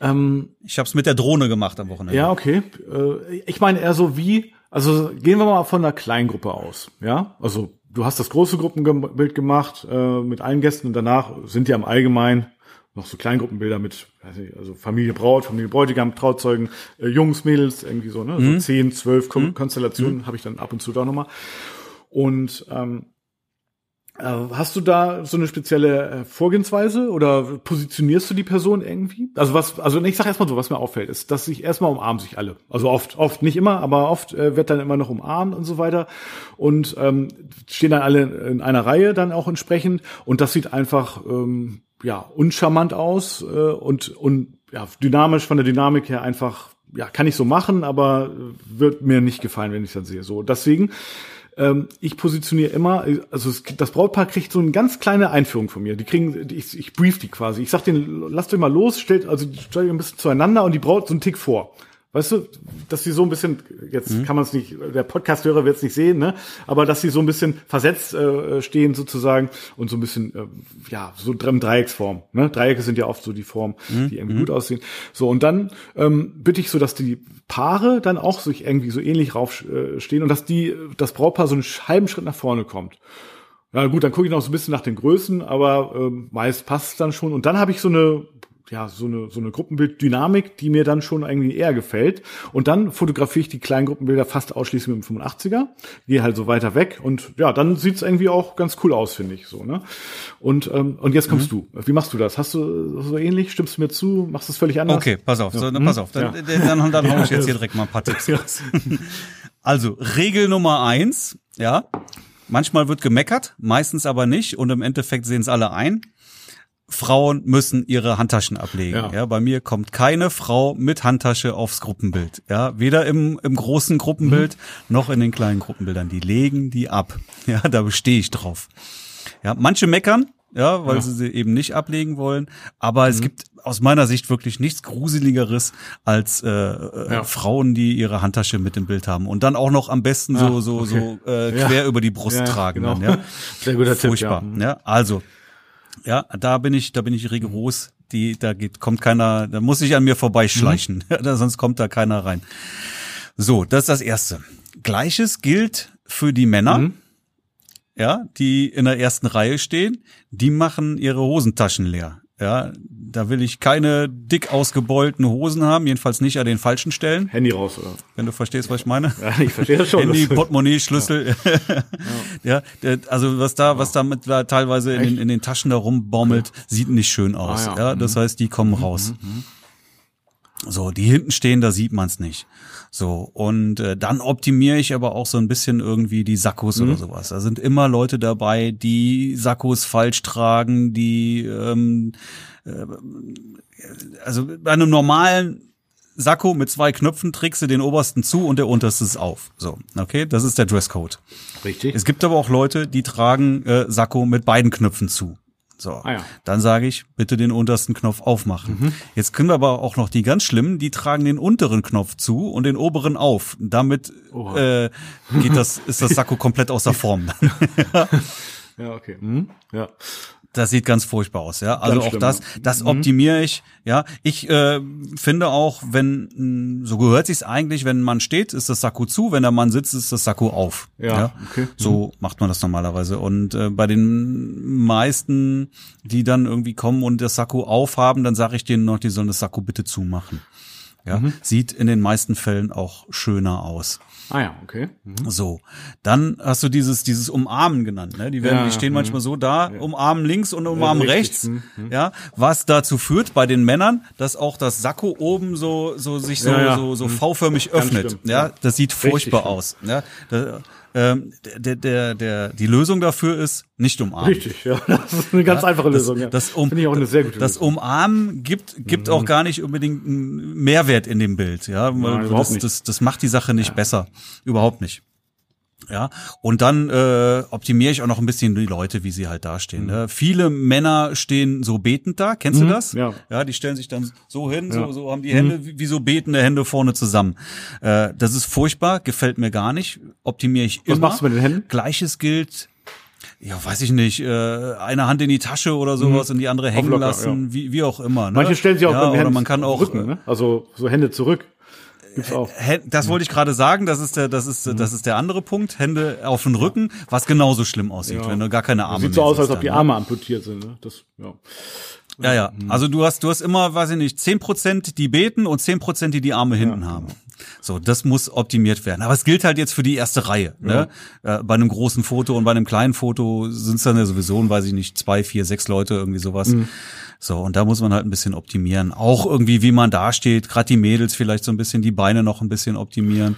Ähm, ich habe es mit der Drohne gemacht am Wochenende. Ja, okay. Äh, ich meine eher so wie, also gehen wir mal von einer Kleingruppe aus, ja. Also du hast das große Gruppenbild gemacht äh, mit allen Gästen und danach sind ja im Allgemeinen noch so Kleingruppenbilder mit, also Familie Braut, Familie Bräutigam, Trauzeugen, äh, Jungs, Mädels, irgendwie so, ne? Mhm. So zehn, zwölf Kon mhm. Konstellationen mhm. habe ich dann ab und zu da nochmal. Und ähm, äh, hast du da so eine spezielle äh, Vorgehensweise oder positionierst du die Person irgendwie? Also was, also ich sag erstmal so, was mir auffällt, ist, dass sich erstmal umarmen sich alle. Also oft, oft nicht immer, aber oft äh, wird dann immer noch umarmt und so weiter und ähm, stehen dann alle in einer Reihe dann auch entsprechend und das sieht einfach ähm, ja, uncharmant aus äh, und, und ja, dynamisch von der Dynamik her einfach, ja, kann ich so machen, aber wird mir nicht gefallen, wenn ich dann sehe. So, deswegen, ähm, ich positioniere immer, also es, das Brautpaar kriegt so eine ganz kleine Einführung von mir. Die kriegen, ich, ich brief die quasi. Ich sag denen, lasst euch mal los, stellt, also stellt euch ein bisschen zueinander und die Braut so einen Tick vor. Weißt du, dass sie so ein bisschen, jetzt mhm. kann man es nicht, der Podcast-Hörer wird es nicht sehen, ne? Aber dass sie so ein bisschen versetzt äh, stehen sozusagen und so ein bisschen, äh, ja, so im Dreiecksform. Ne? Dreiecke sind ja oft so die Form, mhm. die irgendwie mhm. gut aussehen. So, und dann ähm, bitte ich so, dass die Paare dann auch sich irgendwie so ähnlich raufstehen äh, und dass die, das Brautpaar so einen halben Schritt nach vorne kommt. Ja gut, dann gucke ich noch so ein bisschen nach den Größen, aber ähm, meist passt es dann schon. Und dann habe ich so eine ja, so eine, so eine Gruppenbilddynamik, die mir dann schon irgendwie eher gefällt. Und dann fotografiere ich die kleinen Gruppenbilder fast ausschließlich mit dem 85er, gehe halt so weiter weg und ja, dann sieht's irgendwie auch ganz cool aus, finde ich so, ne? Und, ähm, und jetzt kommst mhm. du. Wie machst du das? Hast du so ähnlich? Stimmst du mir zu? Machst du es völlig anders? Okay, pass auf, ja. so, dann, pass auf. Dann, ja. dann, dann, dann hau ich jetzt hier direkt mal ein paar Tipps raus. Also, Regel Nummer eins, ja. Manchmal wird gemeckert, meistens aber nicht und im Endeffekt sehen es alle ein. Frauen müssen ihre Handtaschen ablegen. Ja. ja. bei mir kommt keine Frau mit Handtasche aufs Gruppenbild. Ja, weder im, im großen Gruppenbild mhm. noch in den kleinen Gruppenbildern. Die legen die ab. Ja, da bestehe ich drauf. Ja, manche meckern, ja, weil ja. sie sie eben nicht ablegen wollen. Aber mhm. es gibt aus meiner Sicht wirklich nichts Gruseligeres als äh, äh, ja. Frauen, die ihre Handtasche mit im Bild haben und dann auch noch am besten so so okay. so äh, quer über die Brust tragen. Genau. Dann, ja. Sehr guter Furchtbar, Tipp. Ja. ja, also ja, da bin ich, da bin ich rigoros. Die, da geht, kommt keiner, da muss ich an mir vorbeischleichen, mhm. sonst kommt da keiner rein. So, das ist das erste. Gleiches gilt für die Männer. Mhm. Ja, die in der ersten Reihe stehen, die machen ihre Hosentaschen leer. Ja, da will ich keine dick ausgebeulten Hosen haben, jedenfalls nicht an den falschen Stellen. Handy raus, oder? Wenn du verstehst, was ich meine. Ja, ich verstehe das schon. Handy, Portemonnaie, Schlüssel. Ja. ja, also was da, was da mit da teilweise in den, in den Taschen da rumbaumelt, okay. sieht nicht schön aus. Ah, ja. ja. das mhm. heißt, die kommen mhm, raus. Mhm. mhm. So, die hinten stehen, da sieht man's nicht. So, und äh, dann optimiere ich aber auch so ein bisschen irgendwie die Sakkos mhm. oder sowas. Da sind immer Leute dabei, die Sakkos falsch tragen, die ähm, äh, also bei einem normalen Sakko mit zwei Knöpfen trägst du den obersten zu und der unterste ist auf. So, okay, das ist der Dresscode. Richtig. Es gibt aber auch Leute, die tragen äh, Sakko mit beiden Knöpfen zu. So, ah ja. dann sage ich, bitte den untersten Knopf aufmachen. Mhm. Jetzt können wir aber auch noch die ganz schlimmen, die tragen den unteren Knopf zu und den oberen auf. Damit äh, geht das, ist das Sakko komplett außer Form. ja, okay. Mhm. Ja. Das sieht ganz furchtbar aus, ja. Also Ganz auch schlimm, das, ja. das Mhm. optimiere ich, ja. Ich äh, finde auch, wenn mh, so gehört sich's eigentlich, wenn man steht, ist das Sakko zu, wenn der Mann sitzt, ist das Sakko auf. Ja, okay. Mhm. So macht man das normalerweise. Und äh, bei den meisten, die dann irgendwie kommen und das Sakko aufhaben, dann sage ich denen noch, die sollen das Sakko bitte zumachen. Ja, Mhm. sieht in den meisten Fällen auch schöner aus. Ah ja, okay. Mhm. So, dann hast du dieses dieses Umarmen genannt. Ne? Die werden, Ja, die stehen mhm. manchmal so da, umarmen links und umarmen richtig, rechts. mhm, Ja, was dazu führt bei den Männern, dass auch das Sakko oben so so sich so Ja, ja, so so mhm. V-förmig öffnet. Ja, ja. das sieht furchtbar schlimm. aus. Ja, da, ähm, der, der, der, die Lösung dafür ist nicht umarmen. Richtig, ja. Das ist eine ganz einfache Das, Lösung. Ja. das, um, Finde ich auch eine sehr gute das Lösung. Mhm. Umarmen gibt, gibt auch gar nicht unbedingt einen Mehrwert in dem Bild. Ja, Nein, das, das, das macht die Sache nicht besser. Überhaupt nicht. Ja, und dann äh, optimiere ich auch noch ein bisschen die Leute, wie sie halt dastehen. Ne? Viele Männer stehen so betend da, kennst du das? Mhm. ja. Ja, die stellen sich dann so hin, Ja. Mhm. so, so haben die Hände wie, wie so betende Hände vorne zusammen. Äh, das ist furchtbar, gefällt mir gar nicht. Optimiere ich Was immer. machst du mit den Händen? Gleiches gilt ja, weiß ich nicht, äh, eine Hand in die Tasche oder sowas und die andere hängen locker, lassen, wie, wie auch immer. Ne? Manche stellen sich auch ja, mit den Händen man kann auch Rücken, ne? Also so Hände zurück. Gibt's auch. Das wollte ich gerade sagen, das ist der, das ist, Mhm. das ist der andere Punkt. Hände auf den Rücken, was genauso schlimm aussieht, Ja. wenn du gar keine Arme Sieht so aus, als ob die ne? Arme amputiert sind. Ne? Das, ja. Ja, ja. Also du hast, du hast immer, weiß ich nicht, zehn Prozent, die beten und zehn Prozent, die die Arme hinten haben. So, das muss optimiert werden. Aber es gilt halt jetzt für die erste Reihe. Ne? Äh, bei einem großen Foto und bei einem kleinen Foto sind es dann ja sowieso, weiß ich nicht, zwei, vier, sechs Leute, irgendwie sowas. So, und da muss man halt ein bisschen optimieren. Auch irgendwie, wie man dasteht, gerade die Mädels vielleicht so ein bisschen die Beine noch ein bisschen optimieren.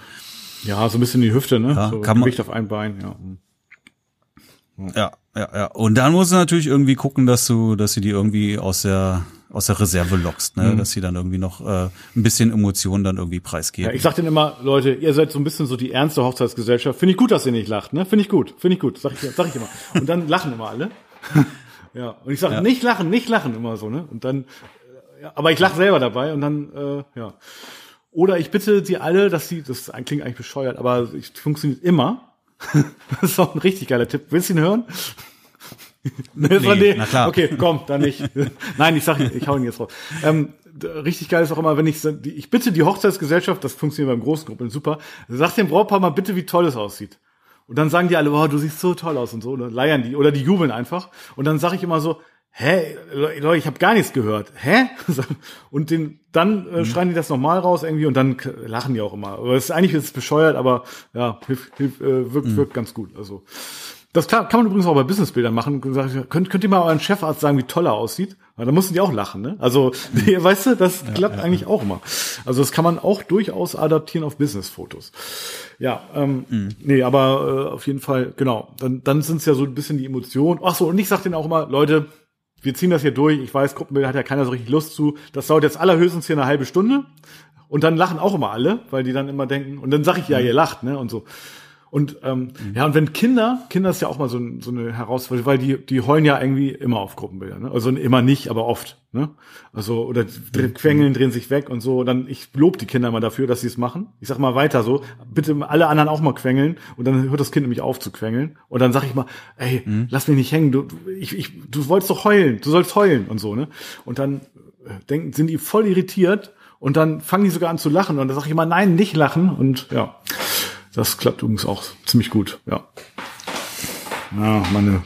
ja, so ein bisschen die Hüfte, ne? Ja, so kann man- Gewicht auf ein Bein, ja. Ja, ja, ja. Und dann musst du natürlich irgendwie gucken, dass du, dass du die irgendwie aus der aus der Reserve lockst, ne? dass sie dann irgendwie noch äh, ein bisschen Emotionen dann irgendwie Ja, preisgeben. ich sag denen immer, Leute, ihr seid so ein bisschen so die ernste Hochzeitsgesellschaft. Finde ich gut, dass ihr nicht lacht, ne? Finde ich gut, finde ich gut, sag ich, sag ich immer. Und dann lachen immer alle. ja, und ich sage, nicht lachen, nicht lachen immer so, ne? Und dann, äh, ja, aber ich lache selber dabei und dann, äh, ja. Oder ich bitte sie alle, dass sie, das klingt eigentlich bescheuert, aber es funktioniert immer. das ist auch ein richtig geiler Tipp. Willst du ihn hören? Nee, Nee, na klar. Okay, komm, dann nicht. Nein, ich sag, ich hau ihn jetzt raus. Ähm, richtig geil ist auch immer, wenn ich, ich bitte die Hochzeitsgesellschaft, das funktioniert beim Großgruppen super, sag dem Brautpaar mal bitte, wie toll es aussieht. Und dann sagen die alle, wow, du siehst so toll aus und so, oder leiern die, oder die jubeln einfach. Und dann sage ich immer so, hä, Leute, ich habe gar nichts gehört. Hä? Und den, dann Mhm. äh, schreien die das nochmal raus irgendwie und dann lachen die auch immer. Aber es ist eigentlich ist es bescheuert, aber ja, hilft, hilft, äh, wirkt, Mhm. wirkt ganz gut. Also das kann, kann man übrigens auch bei Businessbildern machen. Könnt, könnt ihr mal euren Chefarzt sagen, wie toll er aussieht? Weil da mussten die auch lachen, ne? Also, die, weißt du, das klappt eigentlich auch immer. Also das kann man auch durchaus adaptieren auf Businessfotos. Ja, ähm, nee, aber äh, auf jeden Fall, genau. Dann, dann sind es ja so ein bisschen die Emotionen. Ach so, und ich sag denen auch immer, Leute, wir ziehen das hier durch. Ich weiß, Gruppenbild hat ja keiner so richtig Lust zu. Das dauert jetzt allerhöchstens hier eine halbe Stunde. Und dann lachen auch immer alle, weil die dann immer denken, und dann sag ich, ja, ihr lacht, ne? Und so. Und ähm, ja, und wenn Kinder, Kinder ist ja auch mal so, so eine Herausforderung, weil die, die heulen ja irgendwie immer auf Gruppenbilder, ne? Also immer nicht, aber oft, ne? Also, oder dreh, quengeln, drehen sich weg und so. Dann, ich lob die Kinder mal dafür, dass sie es machen. Ich sag mal weiter so, bitte alle anderen auch mal quengeln und dann hört das Kind nämlich auf zu quengeln. Und dann sag ich mal, ey, lass mich nicht hängen, du, du- ich, ich, du wolltest doch heulen, du sollst heulen und so, ne? Und dann äh, denken, sind die voll irritiert und dann fangen die sogar an zu lachen und dann sag ich immer, nein, nicht lachen und ja. Das klappt übrigens auch ziemlich gut, ja. Ja, meine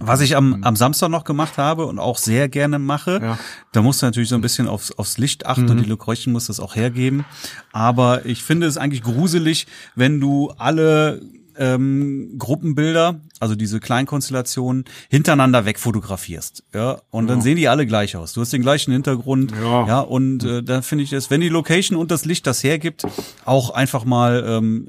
Was ich am, am Samstag noch gemacht habe und auch sehr gerne mache, Ja. da musst du natürlich so ein bisschen aufs, aufs Licht achten und die Leuchten muss das auch hergeben. Aber ich finde es eigentlich gruselig, wenn du alle ähm, Gruppenbilder, also diese Kleinkonstellationen, hintereinander wegfotografierst. Ja, und dann sehen die alle gleich aus. Du hast den gleichen Hintergrund. Ja. ja und äh, da finde ich es, wenn die Location und das Licht das hergibt, auch einfach mal ähm,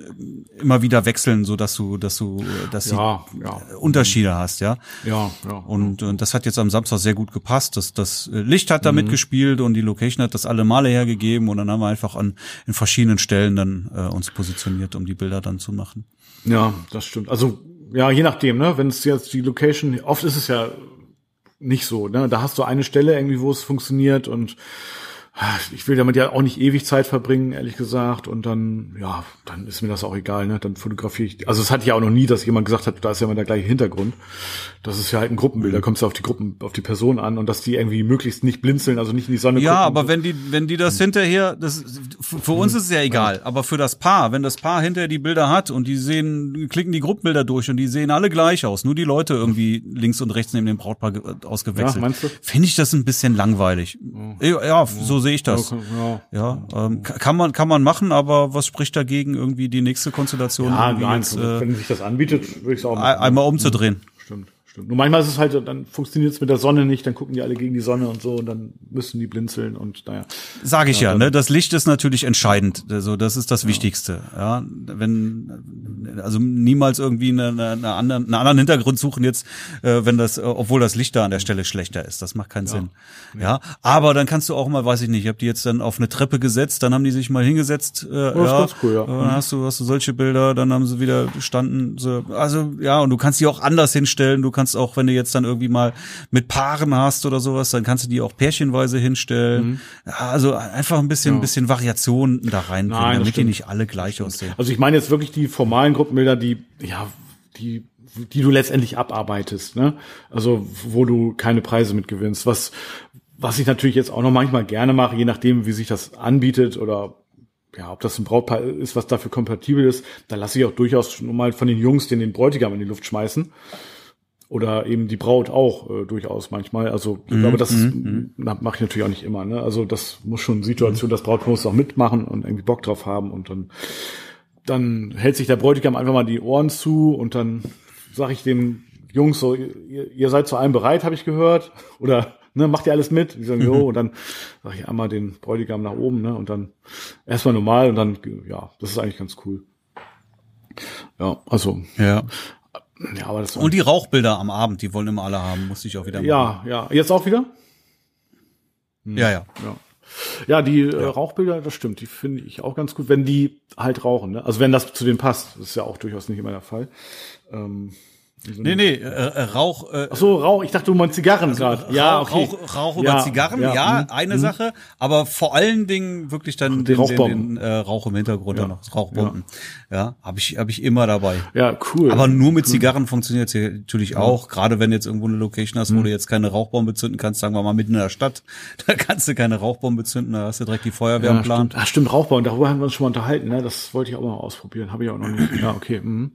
immer wieder wechseln, so dass du, dass du, äh, dass Ja, sie ja. Unterschiede hast, ja. Ja, ja. Und äh, das hat jetzt am Samstag sehr gut gepasst. Das, das äh, Licht hat da mitgespielt und die Location hat das alle Male hergegeben und dann haben wir einfach an in verschiedenen Stellen dann äh, uns positioniert, um die Bilder dann zu machen. Ja, das stimmt. Also, ja, je nachdem, ne? Wenn es jetzt die Location, oft ist es ja nicht so, ne? Da hast du eine Stelle irgendwie, wo es funktioniert und ich will damit ja auch nicht ewig Zeit verbringen, ehrlich gesagt. Und dann, ja, dann ist mir das auch egal, ne? Dann fotografiere ich. Also es hatte ja auch noch nie, dass jemand gesagt hat, da ist ja immer der gleiche Hintergrund. Das ist ja halt ein Gruppenbild, da kommst du auf die Gruppen, auf die Person an und dass die irgendwie möglichst nicht blinzeln, also nicht in die Sonne Ja, gucken. aber wenn die, wenn die das hinterher, das, für uns ist es ja egal, aber für das Paar, wenn das Paar hinterher die Bilder hat und die sehen, klicken die Gruppenbilder durch und die sehen alle gleich aus, nur die Leute irgendwie links und rechts neben dem Brautpaar ge- ausgewechselt, Ja, meinst du? finde ich das ein bisschen langweilig. Ja, ja, so sehe ich das. Ja, Ja, ähm, ka- kann man kann man machen, aber was spricht dagegen, irgendwie die nächste Konstellation irgendwie nein, jetzt, äh, wenn sich das anbietet, würde ich es auch machen. einmal umzudrehen? Stimmt, stimmt. Nur manchmal ist es halt, dann funktioniert es mit der Sonne nicht, dann gucken die alle gegen die Sonne und so und dann müssen die blinzeln und naja. Sage ich ja, ne? Das Licht ist natürlich entscheidend. Also das ist das Wichtigste. Ja, wenn also niemals irgendwie eine, eine, anderen, einen anderen Hintergrund suchen jetzt, äh, wenn das, äh, obwohl das Licht da an der Stelle schlechter ist. Das macht keinen Sinn. Ja, aber dann kannst du auch mal, weiß ich nicht, ich habe die jetzt dann auf eine Treppe gesetzt, dann haben die sich mal hingesetzt. Äh, ist ja, ganz cool, ja. äh, Dann hast du hast du solche Bilder, dann haben sie wieder standen. So, also ja, und du kannst die auch anders hinstellen. Du kannst auch, wenn du jetzt dann irgendwie mal mit Paaren hast oder sowas, dann kannst du die auch pärchenweise hinstellen. Mhm. Ja, also einfach ein bisschen, ein bisschen Variation da reinbringen, Nein, damit die stimmt. nicht alle gleich aussehen. Also ich meine jetzt wirklich die formalen Gruppenbilder, die, ja, die, die du letztendlich abarbeitest, ne? Also wo du keine Preise mit gewinnst. Was, was ich natürlich jetzt auch noch manchmal gerne mache, je nachdem, wie sich das anbietet oder ja, ob das ein Brautpaar ist, was dafür kompatibel ist, da lasse ich auch durchaus schon mal von den Jungs den, den Bräutigam in die Luft schmeißen. Oder eben die Braut auch äh, durchaus manchmal. Also ich glaube, das mache ich natürlich auch nicht immer. Ne? Also das muss schon Situation, das Brautpaar muss auch mitmachen und irgendwie Bock drauf haben und dann dann hält sich der Bräutigam einfach mal die Ohren zu und dann sage ich den Jungs so, ihr, ihr seid zu allem bereit, habe ich gehört. Oder ne, macht ihr alles mit? Die sagen, jo, und dann sage ich einmal den Bräutigam nach oben, ne? Und dann erstmal normal und dann, ja, das ist eigentlich ganz cool. Ja, also, Ja. Ja, aber das Und die Rauchbilder am Abend, die wollen immer alle haben, musste ich auch wieder machen. ja, ja. Jetzt auch wieder? Ja, ja. Ja. Ja, die Äh, Rauchbilder, das stimmt, die finde ich auch ganz gut, wenn die halt rauchen. Ne? Also wenn das zu denen passt, das ist ja auch durchaus nicht immer der Fall. Ähm, Nee, nee, äh, äh, Rauch, äh, Ach so, Rauch, ich dachte, du meinst Zigarren gerade. Ja, Rauch, okay. Rauch, Rauch über Ja, Zigarren, ja, ja, mhm, eine Sache, aber vor allen Dingen wirklich dann den, den, Rauchbomben. den äh, Rauch im Hintergrund dann noch, Rauchbomben. Ja, habe ich habe ich immer dabei. Ja, cool. Aber nur mit Zigarren funktioniert es natürlich auch, gerade wenn du jetzt irgendwo eine Location hast, wo du jetzt keine Rauchbombe zünden kannst, sagen wir mal mitten in der Stadt, da kannst du keine Rauchbombe zünden, da hast du direkt die Feuerwehr ja, im Plan. stimmt. Ah, stimmt, Rauchbau. Darüber haben wir uns schon mal unterhalten. Ne? Das wollte ich auch mal ausprobieren. Habe ich auch noch nicht. Ja, okay. Mhm.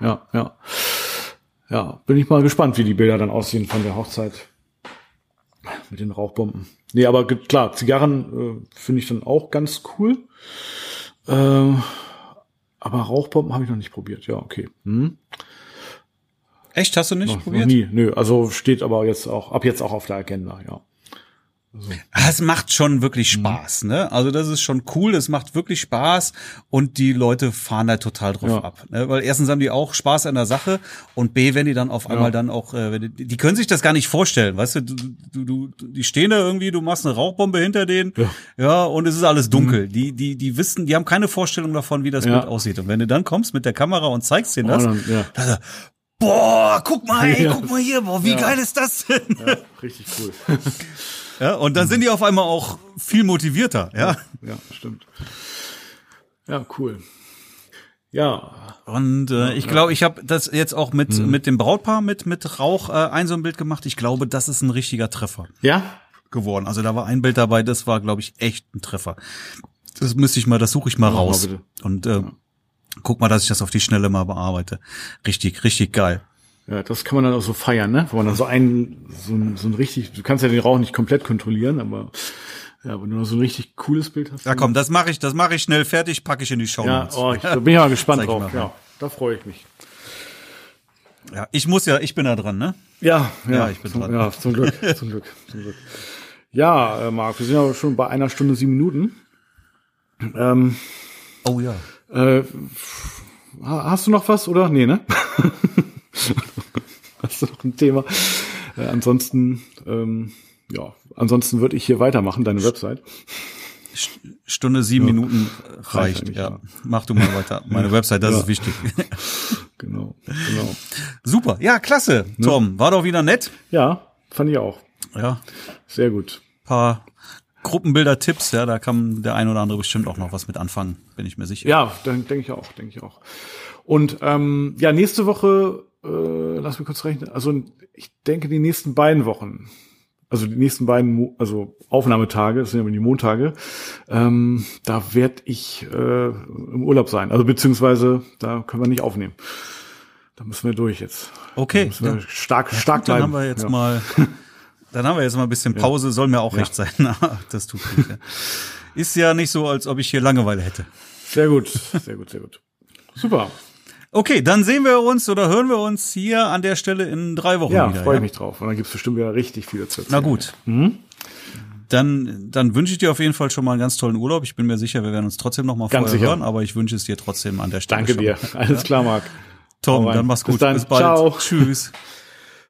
Ja, ja. Ja, bin ich mal gespannt, wie die Bilder dann aussehen von der Hochzeit mit den Rauchbomben. Nee, aber klar, Zigarren äh, finde ich dann auch ganz cool. Ähm, aber Rauchbomben habe ich noch nicht probiert. Ja, okay. Hm? Echt, hast du nicht Noch, noch probiert? nie. Nö, also steht aber jetzt auch, ab jetzt auch auf der Agenda, ja. Ah, Es macht schon wirklich Mhm. Spaß, ne? Also das ist schon cool, es macht wirklich Spaß und die Leute fahren da total drauf Ja. ab. Ne? Weil erstens haben die auch Spaß an der Sache und B, wenn die dann auf einmal dann auch, äh, wenn die, die können sich das gar nicht vorstellen, weißt du, du, du, du, die stehen da irgendwie, du machst eine Rauchbombe hinter denen, ja, Ja. und es ist alles dunkel. Die, die, die wissen, die haben keine Vorstellung davon, wie das Ja. Bild aussieht. Und wenn du dann kommst mit der Kamera und zeigst denen Oh, das, dann, ja. dann er, boah, guck mal, ey, Ja. guck mal hier, boah, wie Ja. geil ist das denn? ja, richtig cool. Ja, und dann sind die auf einmal auch viel motivierter, ja. ja, stimmt. Ja, cool. Ja, Und äh, ich glaube, ich habe das jetzt auch mit Mhm. mit dem Brautpaar mit mit Rauch äh, ein so ein Bild gemacht. Ich glaube, das ist ein richtiger Treffer ja, geworden. Also da war ein Bild dabei, das war glaube ich echt ein Treffer. Das müsste ich mal, das suche ich mal mal raus bitte. und äh, guck mal, dass ich das auf die Schnelle mal bearbeite. Richtig, richtig geil. Ja, das kann man dann auch so feiern, ne? Wo man dann so ein, so ein, so ein richtig, du kannst ja den Rauch nicht komplett kontrollieren, aber ja, wenn du noch so ein richtig cooles Bild hast. Ja, komm, das mache ich, das mache ich schnell fertig, packe ich in die Show. Ja, oh, ich, da bin ich mal gespannt drauf. mal. Ja, da freue ich mich. ja, ich muss ja, ich bin da dran, ne? Ja, ja, Ja, ich bin zum, dran. Ja, zum Glück, zum Glück, zum Glück. Ja, äh, Marc, wir sind ja schon bei einer Stunde sieben Minuten. Ähm, Oh ja. Äh, ha- hast du noch was oder? Nee, ne? hast du noch ein Thema? Äh, ansonsten, ähm, ja, ansonsten würde ich hier weitermachen, deine Website. Stunde sieben Minuten reicht. eigentlich, Ja. ja. mach du mal weiter. Meine Website, das Ja. ist wichtig. Genau, genau. Super, ja, klasse. Tom, war doch wieder nett. Ja, fand ich auch. Ja, Sehr gut. paar Gruppenbilder-Tipps, ja, da kann der ein oder andere bestimmt auch noch was mit anfangen, bin ich mir sicher. Ja, denke ich auch, denke ich auch. Und ähm, ja, nächste Woche, äh, lass mich kurz rechnen, also ich denke die nächsten beiden Wochen, also die nächsten beiden, also Aufnahmetage, das sind ja die Montage, ähm, da werde ich äh, im Urlaub sein. Also beziehungsweise da können wir nicht aufnehmen. Da müssen wir durch jetzt. Okay. Da wir stark, ja, stark gut, Dann haben wir jetzt ja. mal, dann haben wir jetzt mal ein bisschen Pause. Soll mir auch recht sein. das tut gut. Ja. Ist ja nicht so, als ob ich hier Langeweile hätte. Sehr gut, sehr gut, sehr gut. Super. Okay, dann sehen wir uns oder hören wir uns hier an der Stelle in drei Wochen ja, wieder. Freue ja, freue mich drauf. Und dann gibt's bestimmt wieder richtig viele zu erzählen. Na gut. Mhm. Dann, dann wünsche ich dir auf jeden Fall schon mal einen ganz tollen Urlaub. Ich bin mir sicher, wir werden uns trotzdem noch mal ganz vorher sicher. hören, aber ich wünsche es dir trotzdem an der Stelle. Danke schon. dir. Alles klar, Marc. Tom, dann mach's gut. Bis, dann. Bis bald. Ciao. Tschüss.